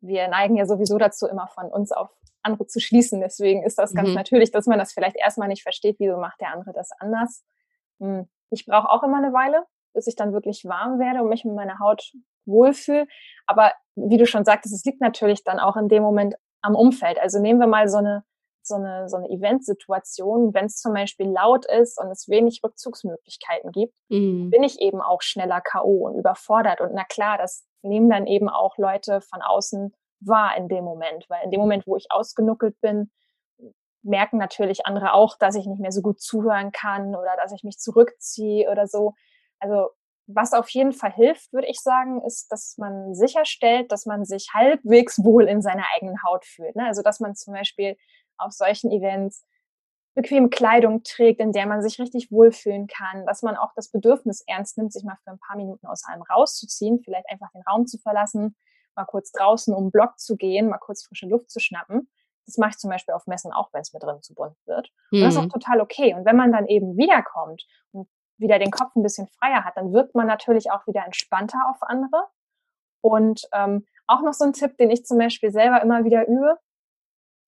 wir neigen ja sowieso dazu, immer von uns auf andere zu schließen. Deswegen ist das ganz mhm. natürlich, dass man das vielleicht erstmal nicht versteht, wieso macht der andere das anders. Hm. Ich brauche auch immer eine Weile, bis ich dann wirklich warm werde und mich mit meiner Haut wohlfühle. Aber wie du schon sagtest, es liegt natürlich dann auch in dem Moment am Umfeld. Also nehmen wir mal so eine so eine, so eine Eventsituation, wenn es zum Beispiel laut ist und es wenig Rückzugsmöglichkeiten gibt, mhm. bin ich eben auch schneller K.O. und überfordert. Und na klar, das nehmen dann eben auch Leute von außen wahr in dem Moment, weil in dem Moment, wo ich ausgenuckelt bin, merken natürlich andere auch, dass ich nicht mehr so gut zuhören kann oder dass ich mich zurückziehe oder so. Also was auf jeden Fall hilft, würde ich sagen, ist, dass man sicherstellt, dass man sich halbwegs wohl in seiner eigenen Haut fühlt. Ne? Also dass man zum Beispiel auf solchen Events bequeme Kleidung trägt, in der man sich richtig wohlfühlen kann, dass man auch das Bedürfnis ernst nimmt, sich mal für ein paar Minuten aus allem rauszuziehen, vielleicht einfach den Raum zu verlassen, mal kurz draußen um den Block zu gehen, mal kurz frische Luft zu schnappen. Das mache ich zum Beispiel auf Messen auch, wenn es mir drin zu bunt wird. Und mhm. das ist auch mhm. total okay. Und wenn man dann eben wiederkommt und wieder den Kopf ein bisschen freier hat, dann wirkt man natürlich auch wieder entspannter auf andere. Und ähm, auch noch so ein Tipp, den ich zum Beispiel selber immer wieder übe.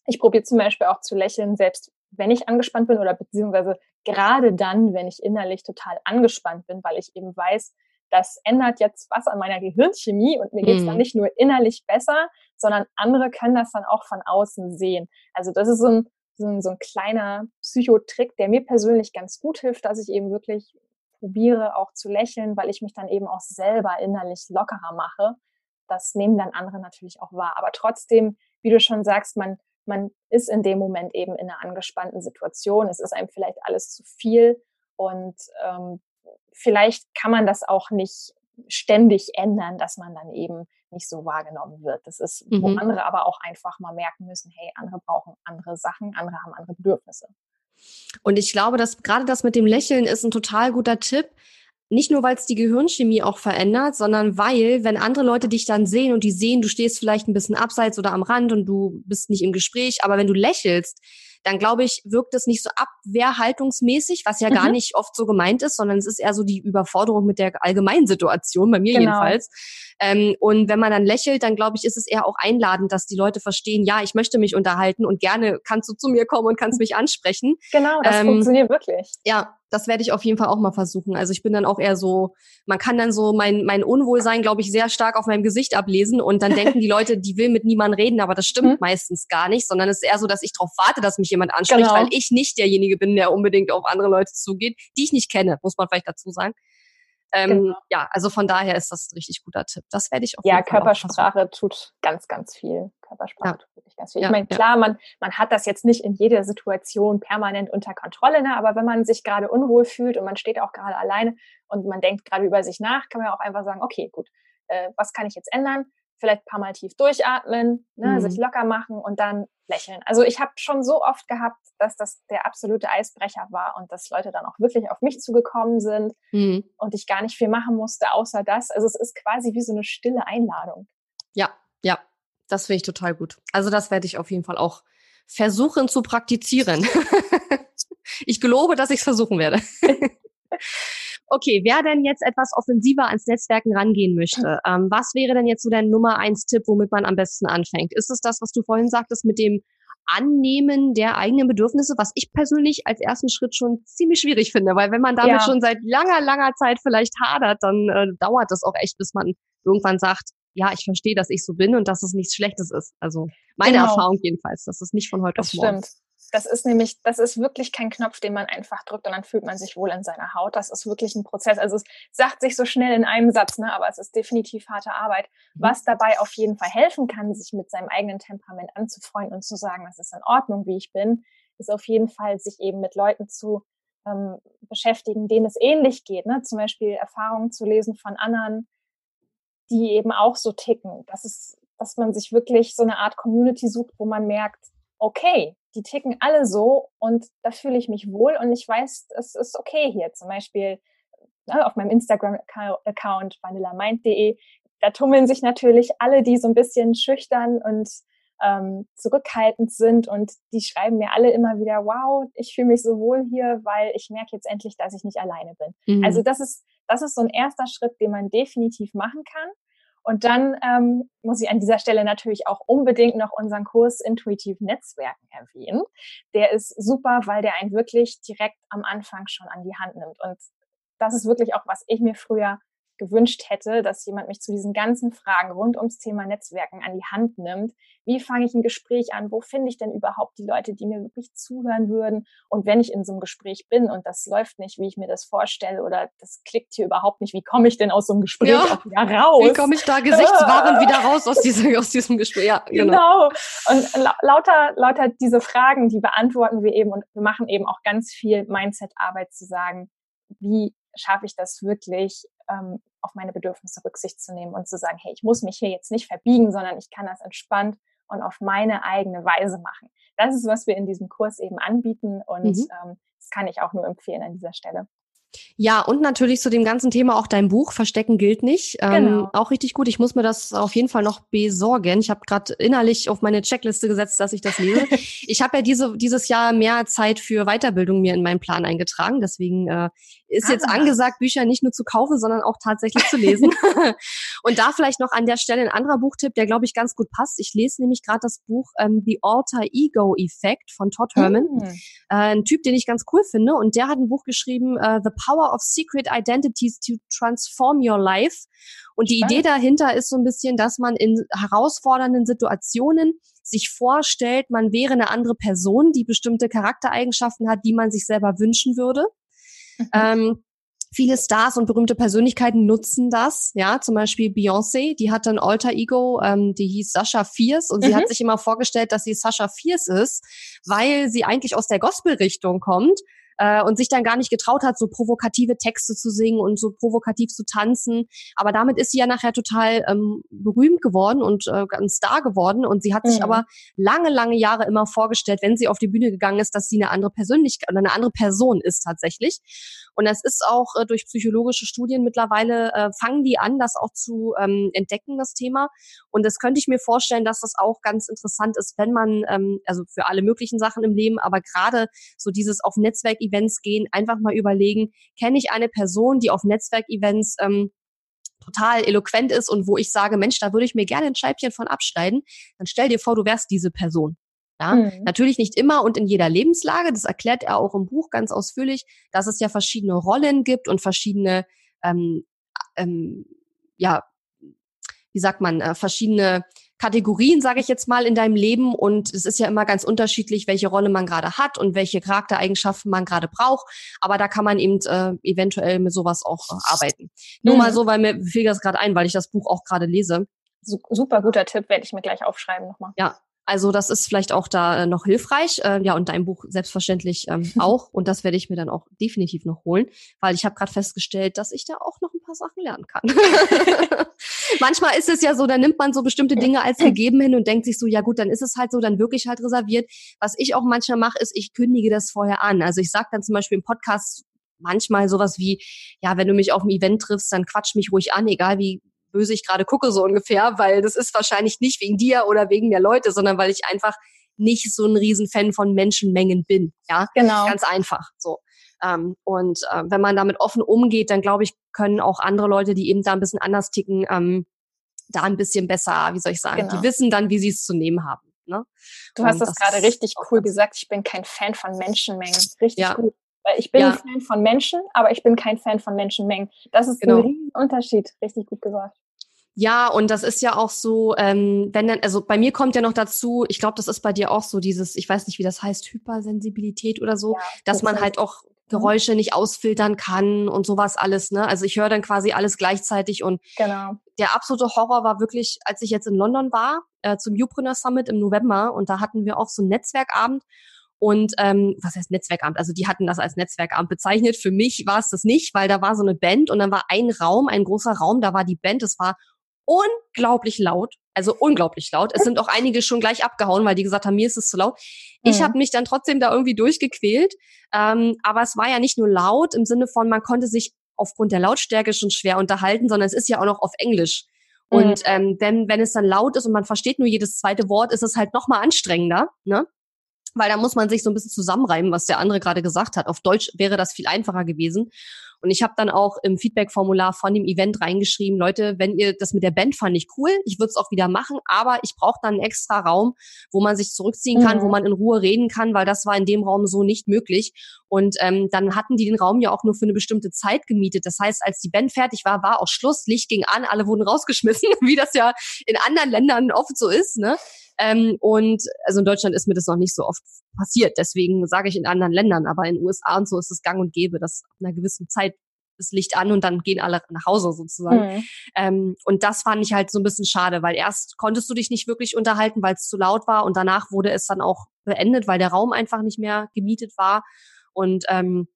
Ich probiere zum Beispiel auch zu lächeln, selbst wenn ich angespannt bin oder beziehungsweise gerade dann, wenn ich innerlich total angespannt bin, weil ich eben weiß, das ändert jetzt was an meiner Gehirnchemie und mir geht es dann mhm. nicht nur innerlich besser, sondern andere können das dann auch von außen sehen. Also das ist so ein, so ein, so ein kleiner Psychotrick, der mir persönlich ganz gut hilft, dass ich eben wirklich probiere auch zu lächeln, weil ich mich dann eben auch selber innerlich lockerer mache. Das nehmen dann andere natürlich auch wahr. Aber trotzdem, wie du schon sagst, man, man ist in dem Moment eben in einer angespannten Situation. Es ist einem vielleicht alles zu viel und ähm, vielleicht kann man das auch nicht ständig ändern, dass man dann eben nicht so wahrgenommen wird. Das ist, wo mhm. andere aber auch einfach mal merken müssen, hey, andere brauchen andere Sachen, andere haben andere Bedürfnisse. Und ich glaube, dass gerade das mit dem Lächeln ist ein total guter Tipp. Nicht nur, weil es die Gehirnchemie auch verändert, sondern weil, wenn andere Leute dich dann sehen und die sehen, du stehst vielleicht ein bisschen abseits oder am Rand und du bist nicht im Gespräch, aber wenn du lächelst, dann glaube ich, wirkt es nicht so abwehrhaltungsmäßig, was ja mhm. gar nicht oft so gemeint ist, sondern es ist eher so die Überforderung mit der allgemeinen Situation, bei mir genau. jedenfalls. Ähm, und wenn man dann lächelt, dann glaube ich, ist es eher auch einladend, dass die Leute verstehen, ja, ich möchte mich unterhalten und gerne kannst du zu mir kommen und kannst mich ansprechen. Genau, das ähm, funktioniert wirklich. Ja, das werde ich auf jeden Fall auch mal versuchen. Also ich bin dann auch eher so, man kann dann so mein, mein Unwohlsein, glaube ich, sehr stark auf meinem Gesicht ablesen und dann denken die Leute, die will mit niemandem reden, aber das stimmt mhm. meistens gar nicht, sondern es ist eher so, dass ich darauf warte, dass mich jemand anspricht, genau. weil ich nicht derjenige bin, der unbedingt auf andere Leute zugeht, die ich nicht kenne, muss man vielleicht dazu sagen. Ähm, genau. Ja, also von daher ist das ein richtig guter Tipp. Das werde ich auf Ja, Körpersprache tut ganz, ganz viel. Körpersprache ja. tut wirklich ganz viel. Ich ja, meine, klar, man, man hat das jetzt nicht in jeder Situation permanent unter Kontrolle, ne? aber wenn man sich gerade unwohl fühlt und man steht auch gerade alleine und man denkt gerade über sich nach, kann man ja auch einfach sagen, okay, gut, äh, was kann ich jetzt ändern? Vielleicht ein paar Mal tief durchatmen, ne, mhm. sich locker machen und dann lächeln. Also ich habe schon so oft gehabt, dass das der absolute Eisbrecher war und dass Leute dann auch wirklich auf mich zugekommen sind mhm. und ich gar nicht viel machen musste, außer das. Also es ist quasi wie so eine stille Einladung. Ja, ja, das finde ich total gut. Also das werde ich auf jeden Fall auch versuchen zu praktizieren. ich gelobe, dass ich es versuchen werde. Okay, wer denn jetzt etwas offensiver ans Netzwerken rangehen möchte, ähm, was wäre denn jetzt so der Nummer eins Tipp, womit man am besten anfängt? Ist es das, was du vorhin sagtest mit dem Annehmen der eigenen Bedürfnisse, was ich persönlich als ersten Schritt schon ziemlich schwierig finde, weil wenn man damit ja. schon seit langer, langer Zeit vielleicht hadert, dann äh, dauert das auch echt, bis man irgendwann sagt, ja, ich verstehe, dass ich so bin und dass es nichts Schlechtes ist. Also meine genau. Erfahrung jedenfalls, dass es nicht von heute das auf morgen. Stimmt. Das ist nämlich, das ist wirklich kein Knopf, den man einfach drückt und dann fühlt man sich wohl in seiner Haut. Das ist wirklich ein Prozess. Also es sagt sich so schnell in einem Satz, ne, aber es ist definitiv harte Arbeit. Mhm. Was dabei auf jeden Fall helfen kann, sich mit seinem eigenen Temperament anzufreunden und zu sagen, das ist in Ordnung, wie ich bin, ist auf jeden Fall, sich eben mit Leuten zu ähm, beschäftigen, denen es ähnlich geht. Ne? Zum Beispiel Erfahrungen zu lesen von anderen, die eben auch so ticken. Das ist, dass man sich wirklich so eine Art Community sucht, wo man merkt, okay, die ticken alle so und da fühle ich mich wohl und ich weiß, es ist okay hier. Zum Beispiel ne, auf meinem Instagram-Account vanillamind.de, da tummeln sich natürlich alle, die so ein bisschen schüchtern und ähm, zurückhaltend sind und die schreiben mir alle immer wieder, wow, ich fühle mich so wohl hier, weil ich merke jetzt endlich, dass ich nicht alleine bin. Mhm. Also das ist, das ist so ein erster Schritt, den man definitiv machen kann. Und dann ähm, muss ich an dieser Stelle natürlich auch unbedingt noch unseren Kurs Intuitiv Netzwerken erwähnen. Der ist super, weil der einen wirklich direkt am Anfang schon an die Hand nimmt. Und das ist wirklich auch, was ich mir früher gewünscht hätte, dass jemand mich zu diesen ganzen Fragen rund ums Thema Netzwerken an die Hand nimmt. Wie fange ich ein Gespräch an? Wo finde ich denn überhaupt die Leute, die mir wirklich zuhören würden? Und wenn ich in so einem Gespräch bin und das läuft nicht, wie ich mir das vorstelle oder das klickt hier überhaupt nicht, wie komme ich denn aus so einem Gespräch ja. auch wieder raus? Wie komme ich da gesichtswahrend wieder raus aus diesem, aus diesem Gespräch? Ja, genau. genau. Und lauter, lauter diese Fragen, die beantworten wir eben und wir machen eben auch ganz viel Mindset-Arbeit zu sagen, wie schaffe ich das wirklich, ähm, auf meine Bedürfnisse Rücksicht zu nehmen und zu sagen, hey, ich muss mich hier jetzt nicht verbiegen, sondern ich kann das entspannt und auf meine eigene Weise machen. Das ist, was wir in diesem Kurs eben anbieten und mhm. ähm, das kann ich auch nur empfehlen an dieser Stelle. Ja, und natürlich zu dem ganzen Thema auch dein Buch Verstecken gilt nicht. Ähm, genau. auch richtig gut. Ich muss mir das auf jeden Fall noch besorgen. Ich habe gerade innerlich auf meine Checkliste gesetzt, dass ich das lese. ich habe ja diese, dieses Jahr mehr Zeit für Weiterbildung mir in meinen Plan eingetragen. Deswegen äh, ist ah. jetzt angesagt, Bücher nicht nur zu kaufen, sondern auch tatsächlich zu lesen. und da vielleicht noch an der Stelle ein anderer Buchtipp, der glaube ich ganz gut passt. Ich lese nämlich gerade das Buch ähm, The Alter Ego Effect von Todd Herman. Mm. Äh, ein Typ, den ich ganz cool finde. Und der hat ein Buch geschrieben, äh, The Power of Secret Identities to Transform Your Life. Und die Idee dahinter ist so ein bisschen, dass man in herausfordernden Situationen sich vorstellt, man wäre eine andere Person, die bestimmte Charaktereigenschaften hat, die man sich selber wünschen würde. Mhm. Ähm, viele Stars und berühmte Persönlichkeiten nutzen das. Ja, zum Beispiel Beyoncé, die hatte ein Alter Ego, ähm, die hieß Sascha Fierce und mhm. sie hat sich immer vorgestellt, dass sie Sascha Fierce ist, weil sie eigentlich aus der Gospel-Richtung kommt äh, und sich dann gar nicht getraut hat, so provokative Texte zu singen und so provokativ zu tanzen. Aber damit ist sie ja nachher total ähm, berühmt geworden und äh, ein Star geworden. Und sie hat sich mhm. aber lange, lange Jahre immer vorgestellt, wenn sie auf die Bühne gegangen ist, dass sie eine andere Persönlichkeit oder eine andere Person ist tatsächlich. Und das ist auch äh, durch psychologische Studien mittlerweile, äh, fangen die an, das auch zu ähm, entdecken, das Thema. Und das könnte ich mir vorstellen, dass das auch ganz interessant ist, wenn man, ähm, also für alle möglichen Sachen im Leben, aber gerade so dieses auf Netzwerkevents gehen, einfach mal überlegen, kenne ich eine Person, die auf Netzwerkevents ähm, total eloquent ist und wo ich sage, Mensch, da würde ich mir gerne ein Scheibchen von abschneiden, dann stell dir vor, du wärst diese Person. Ja, mhm. natürlich nicht immer und in jeder Lebenslage. Das erklärt er auch im Buch ganz ausführlich, dass es ja verschiedene Rollen gibt und verschiedene, ähm, ähm, ja, wie sagt man, äh, verschiedene Kategorien, sage ich jetzt mal, in deinem Leben. Und es ist ja immer ganz unterschiedlich, welche Rolle man gerade hat und welche Charaktereigenschaften man gerade braucht. Aber da kann man eben äh, eventuell mit sowas auch äh, arbeiten. Mhm. Nur mal so, weil mir fiel das gerade ein, weil ich das Buch auch gerade lese. Super guter Tipp, werde ich mir gleich aufschreiben nochmal. Ja, also das ist vielleicht auch da äh, noch hilfreich. Äh, ja, und dein Buch selbstverständlich ähm, auch. Und das werde ich mir dann auch definitiv noch holen, weil ich habe gerade festgestellt, dass ich da auch noch ein paar Sachen lernen kann. Manchmal ist es ja so, da nimmt man so bestimmte Dinge als gegeben hin und denkt sich so, ja gut, dann ist es halt so, dann wirklich halt reserviert. Was ich auch manchmal mache, ist, ich kündige das vorher an. Also ich sage dann zum Beispiel im Podcast manchmal sowas wie, ja, wenn du mich auf dem Event triffst, dann quatsch mich ruhig an, egal wie böse ich gerade gucke, so ungefähr, weil das ist wahrscheinlich nicht wegen dir oder wegen der Leute, sondern weil ich einfach nicht so ein Riesenfan von Menschenmengen bin. Ja, genau. Ganz einfach. So. Ähm, und äh, wenn man damit offen umgeht, dann glaube ich, können auch andere Leute, die eben da ein bisschen anders ticken, ähm, da ein bisschen besser, wie soll ich sagen, genau. die wissen dann, wie sie es zu nehmen haben. Ne? Du hast das, das gerade richtig cool gesagt. Ich bin kein Fan von Menschenmengen. Richtig ja. gut. Weil ich bin ja. ein Fan von Menschen, aber ich bin kein Fan von Menschenmengen. Das ist genau. ein riesen Unterschied. Richtig gut gesagt. Ja, und das ist ja auch so, ähm, wenn dann, also bei mir kommt ja noch dazu, ich glaube, das ist bei dir auch so, dieses, ich weiß nicht, wie das heißt, Hypersensibilität oder so, ja, dass man halt auch mhm. Geräusche nicht ausfiltern kann und sowas alles, ne? Also ich höre dann quasi alles gleichzeitig und genau. der absolute Horror war wirklich, als ich jetzt in London war, äh, zum Upreneur Summit im November und da hatten wir auch so einen Netzwerkabend und ähm, was heißt Netzwerkabend? Also die hatten das als Netzwerkabend bezeichnet. Für mich war es das nicht, weil da war so eine Band und dann war ein Raum, ein großer Raum, da war die Band, es war unglaublich laut. Also unglaublich laut. Es sind auch einige schon gleich abgehauen, weil die gesagt haben, mir ist es zu laut. Ich mhm. habe mich dann trotzdem da irgendwie durchgequält. Ähm, aber es war ja nicht nur laut im Sinne von, man konnte sich aufgrund der Lautstärke schon schwer unterhalten, sondern es ist ja auch noch auf Englisch. Und mhm. ähm, wenn, wenn es dann laut ist und man versteht nur jedes zweite Wort, ist es halt noch mal anstrengender. Ne? weil da muss man sich so ein bisschen zusammenreimen, was der andere gerade gesagt hat. Auf Deutsch wäre das viel einfacher gewesen. Und ich habe dann auch im Feedback-Formular von dem Event reingeschrieben, Leute, wenn ihr das mit der Band fand ich cool, ich würde es auch wieder machen, aber ich brauche dann einen extra Raum, wo man sich zurückziehen kann, mhm. wo man in Ruhe reden kann, weil das war in dem Raum so nicht möglich. Und ähm, dann hatten die den Raum ja auch nur für eine bestimmte Zeit gemietet. Das heißt, als die Band fertig war, war auch Schluss, Licht ging an, alle wurden rausgeschmissen, wie das ja in anderen Ländern oft so ist. Ne? Ähm, und also in Deutschland ist mir das noch nicht so oft passiert. Deswegen sage ich in anderen Ländern, aber in den USA und so ist es gang und gäbe, dass ab einer gewissen Zeit das Licht an und dann gehen alle nach Hause sozusagen. Mhm. Ähm, und das fand ich halt so ein bisschen schade, weil erst konntest du dich nicht wirklich unterhalten, weil es zu laut war und danach wurde es dann auch beendet, weil der Raum einfach nicht mehr gemietet war. Und ähm,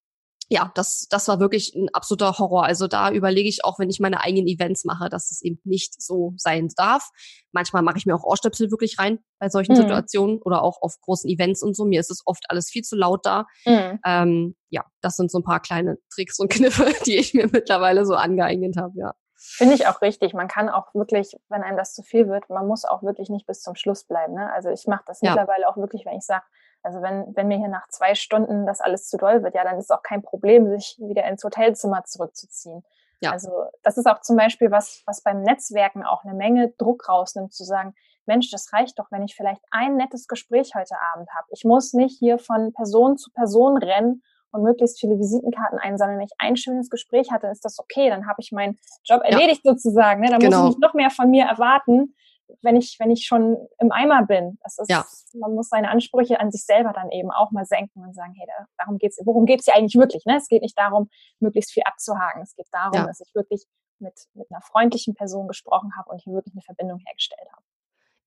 ja, das, das war wirklich ein absoluter Horror. Also da überlege ich auch, wenn ich meine eigenen Events mache, dass es eben nicht so sein darf. Manchmal mache ich mir auch Ohrstöpsel wirklich rein bei solchen mhm. Situationen oder auch auf großen Events und so. Mir ist es oft alles viel zu laut da. Mhm. Ähm, ja, das sind so ein paar kleine Tricks und Kniffe, die ich mir mittlerweile so angeeignet habe, ja. Finde ich auch richtig. Man kann auch wirklich, wenn einem das zu viel wird, man muss auch wirklich nicht bis zum Schluss bleiben. Ne? Also ich mache das ja. mittlerweile auch wirklich, wenn ich sage, also wenn, wenn mir hier nach zwei Stunden das alles zu doll wird, ja, dann ist es auch kein Problem, sich wieder ins Hotelzimmer zurückzuziehen. Ja. Also das ist auch zum Beispiel was, was beim Netzwerken auch eine Menge Druck rausnimmt, zu sagen, Mensch, das reicht doch, wenn ich vielleicht ein nettes Gespräch heute Abend habe. Ich muss nicht hier von Person zu Person rennen und möglichst viele Visitenkarten einsammeln. Wenn ich ein schönes Gespräch hatte, ist das okay. Dann habe ich meinen Job erledigt ja. sozusagen. Ne? Dann genau. muss ich nicht noch mehr von mir erwarten, wenn ich, wenn ich schon im Eimer bin. Das ist, ja. man muss seine Ansprüche an sich selber dann eben auch mal senken und sagen, hey, da, darum geht's, worum geht's hier eigentlich wirklich? Ne? Es geht nicht darum, möglichst viel abzuhaken. Es geht darum, ja. dass ich wirklich mit, mit einer freundlichen Person gesprochen habe und hier wirklich eine Verbindung hergestellt habe.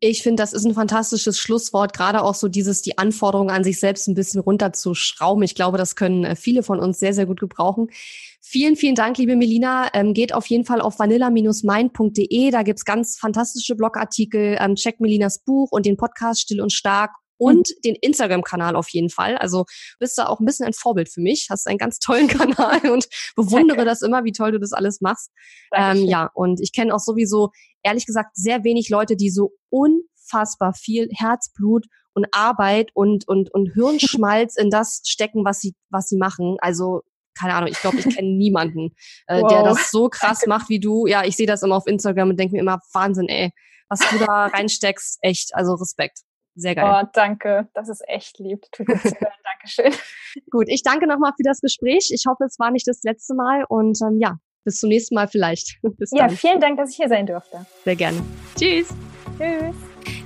Ich finde, das ist ein fantastisches Schlusswort, gerade auch so dieses, die Anforderungen an sich selbst ein bisschen runterzuschrauben. Ich glaube, das können äh, viele von uns sehr, sehr gut gebrauchen. Vielen, vielen Dank, liebe Melina. Ähm, geht auf jeden Fall auf vanilla-mind.de. Da gibt's ganz fantastische Blogartikel. Ähm, checkt Melinas Buch und den Podcast Still und Stark und mhm. den Instagram-Kanal auf jeden Fall. Also bist du auch ein bisschen ein Vorbild für mich. Hast einen ganz tollen Kanal und bewundere Danke. das immer, wie toll du das alles machst. Ähm, ja, und ich kenne auch sowieso, ehrlich gesagt, sehr wenig Leute, die so unfassbar viel Herzblut und Arbeit und, und, und Hirnschmalz in das stecken, was sie, was sie machen. Also keine Ahnung, ich glaube, ich kenne niemanden, äh, wow. der das so krass macht wie du. Ja, ich sehe das immer auf Instagram und denke mir immer, Wahnsinn, ey, was du da reinsteckst, echt, also Respekt. Sehr geil. Oh, danke. Das ist echt lieb. Tut mir. Dankeschön. Gut, ich danke nochmal für das Gespräch. Ich hoffe, es war nicht das letzte Mal und ähm, ja, bis zum nächsten Mal vielleicht. Ja, vielen Dank, dass ich hier sein durfte. Sehr gerne. Tschüss. Tschüss.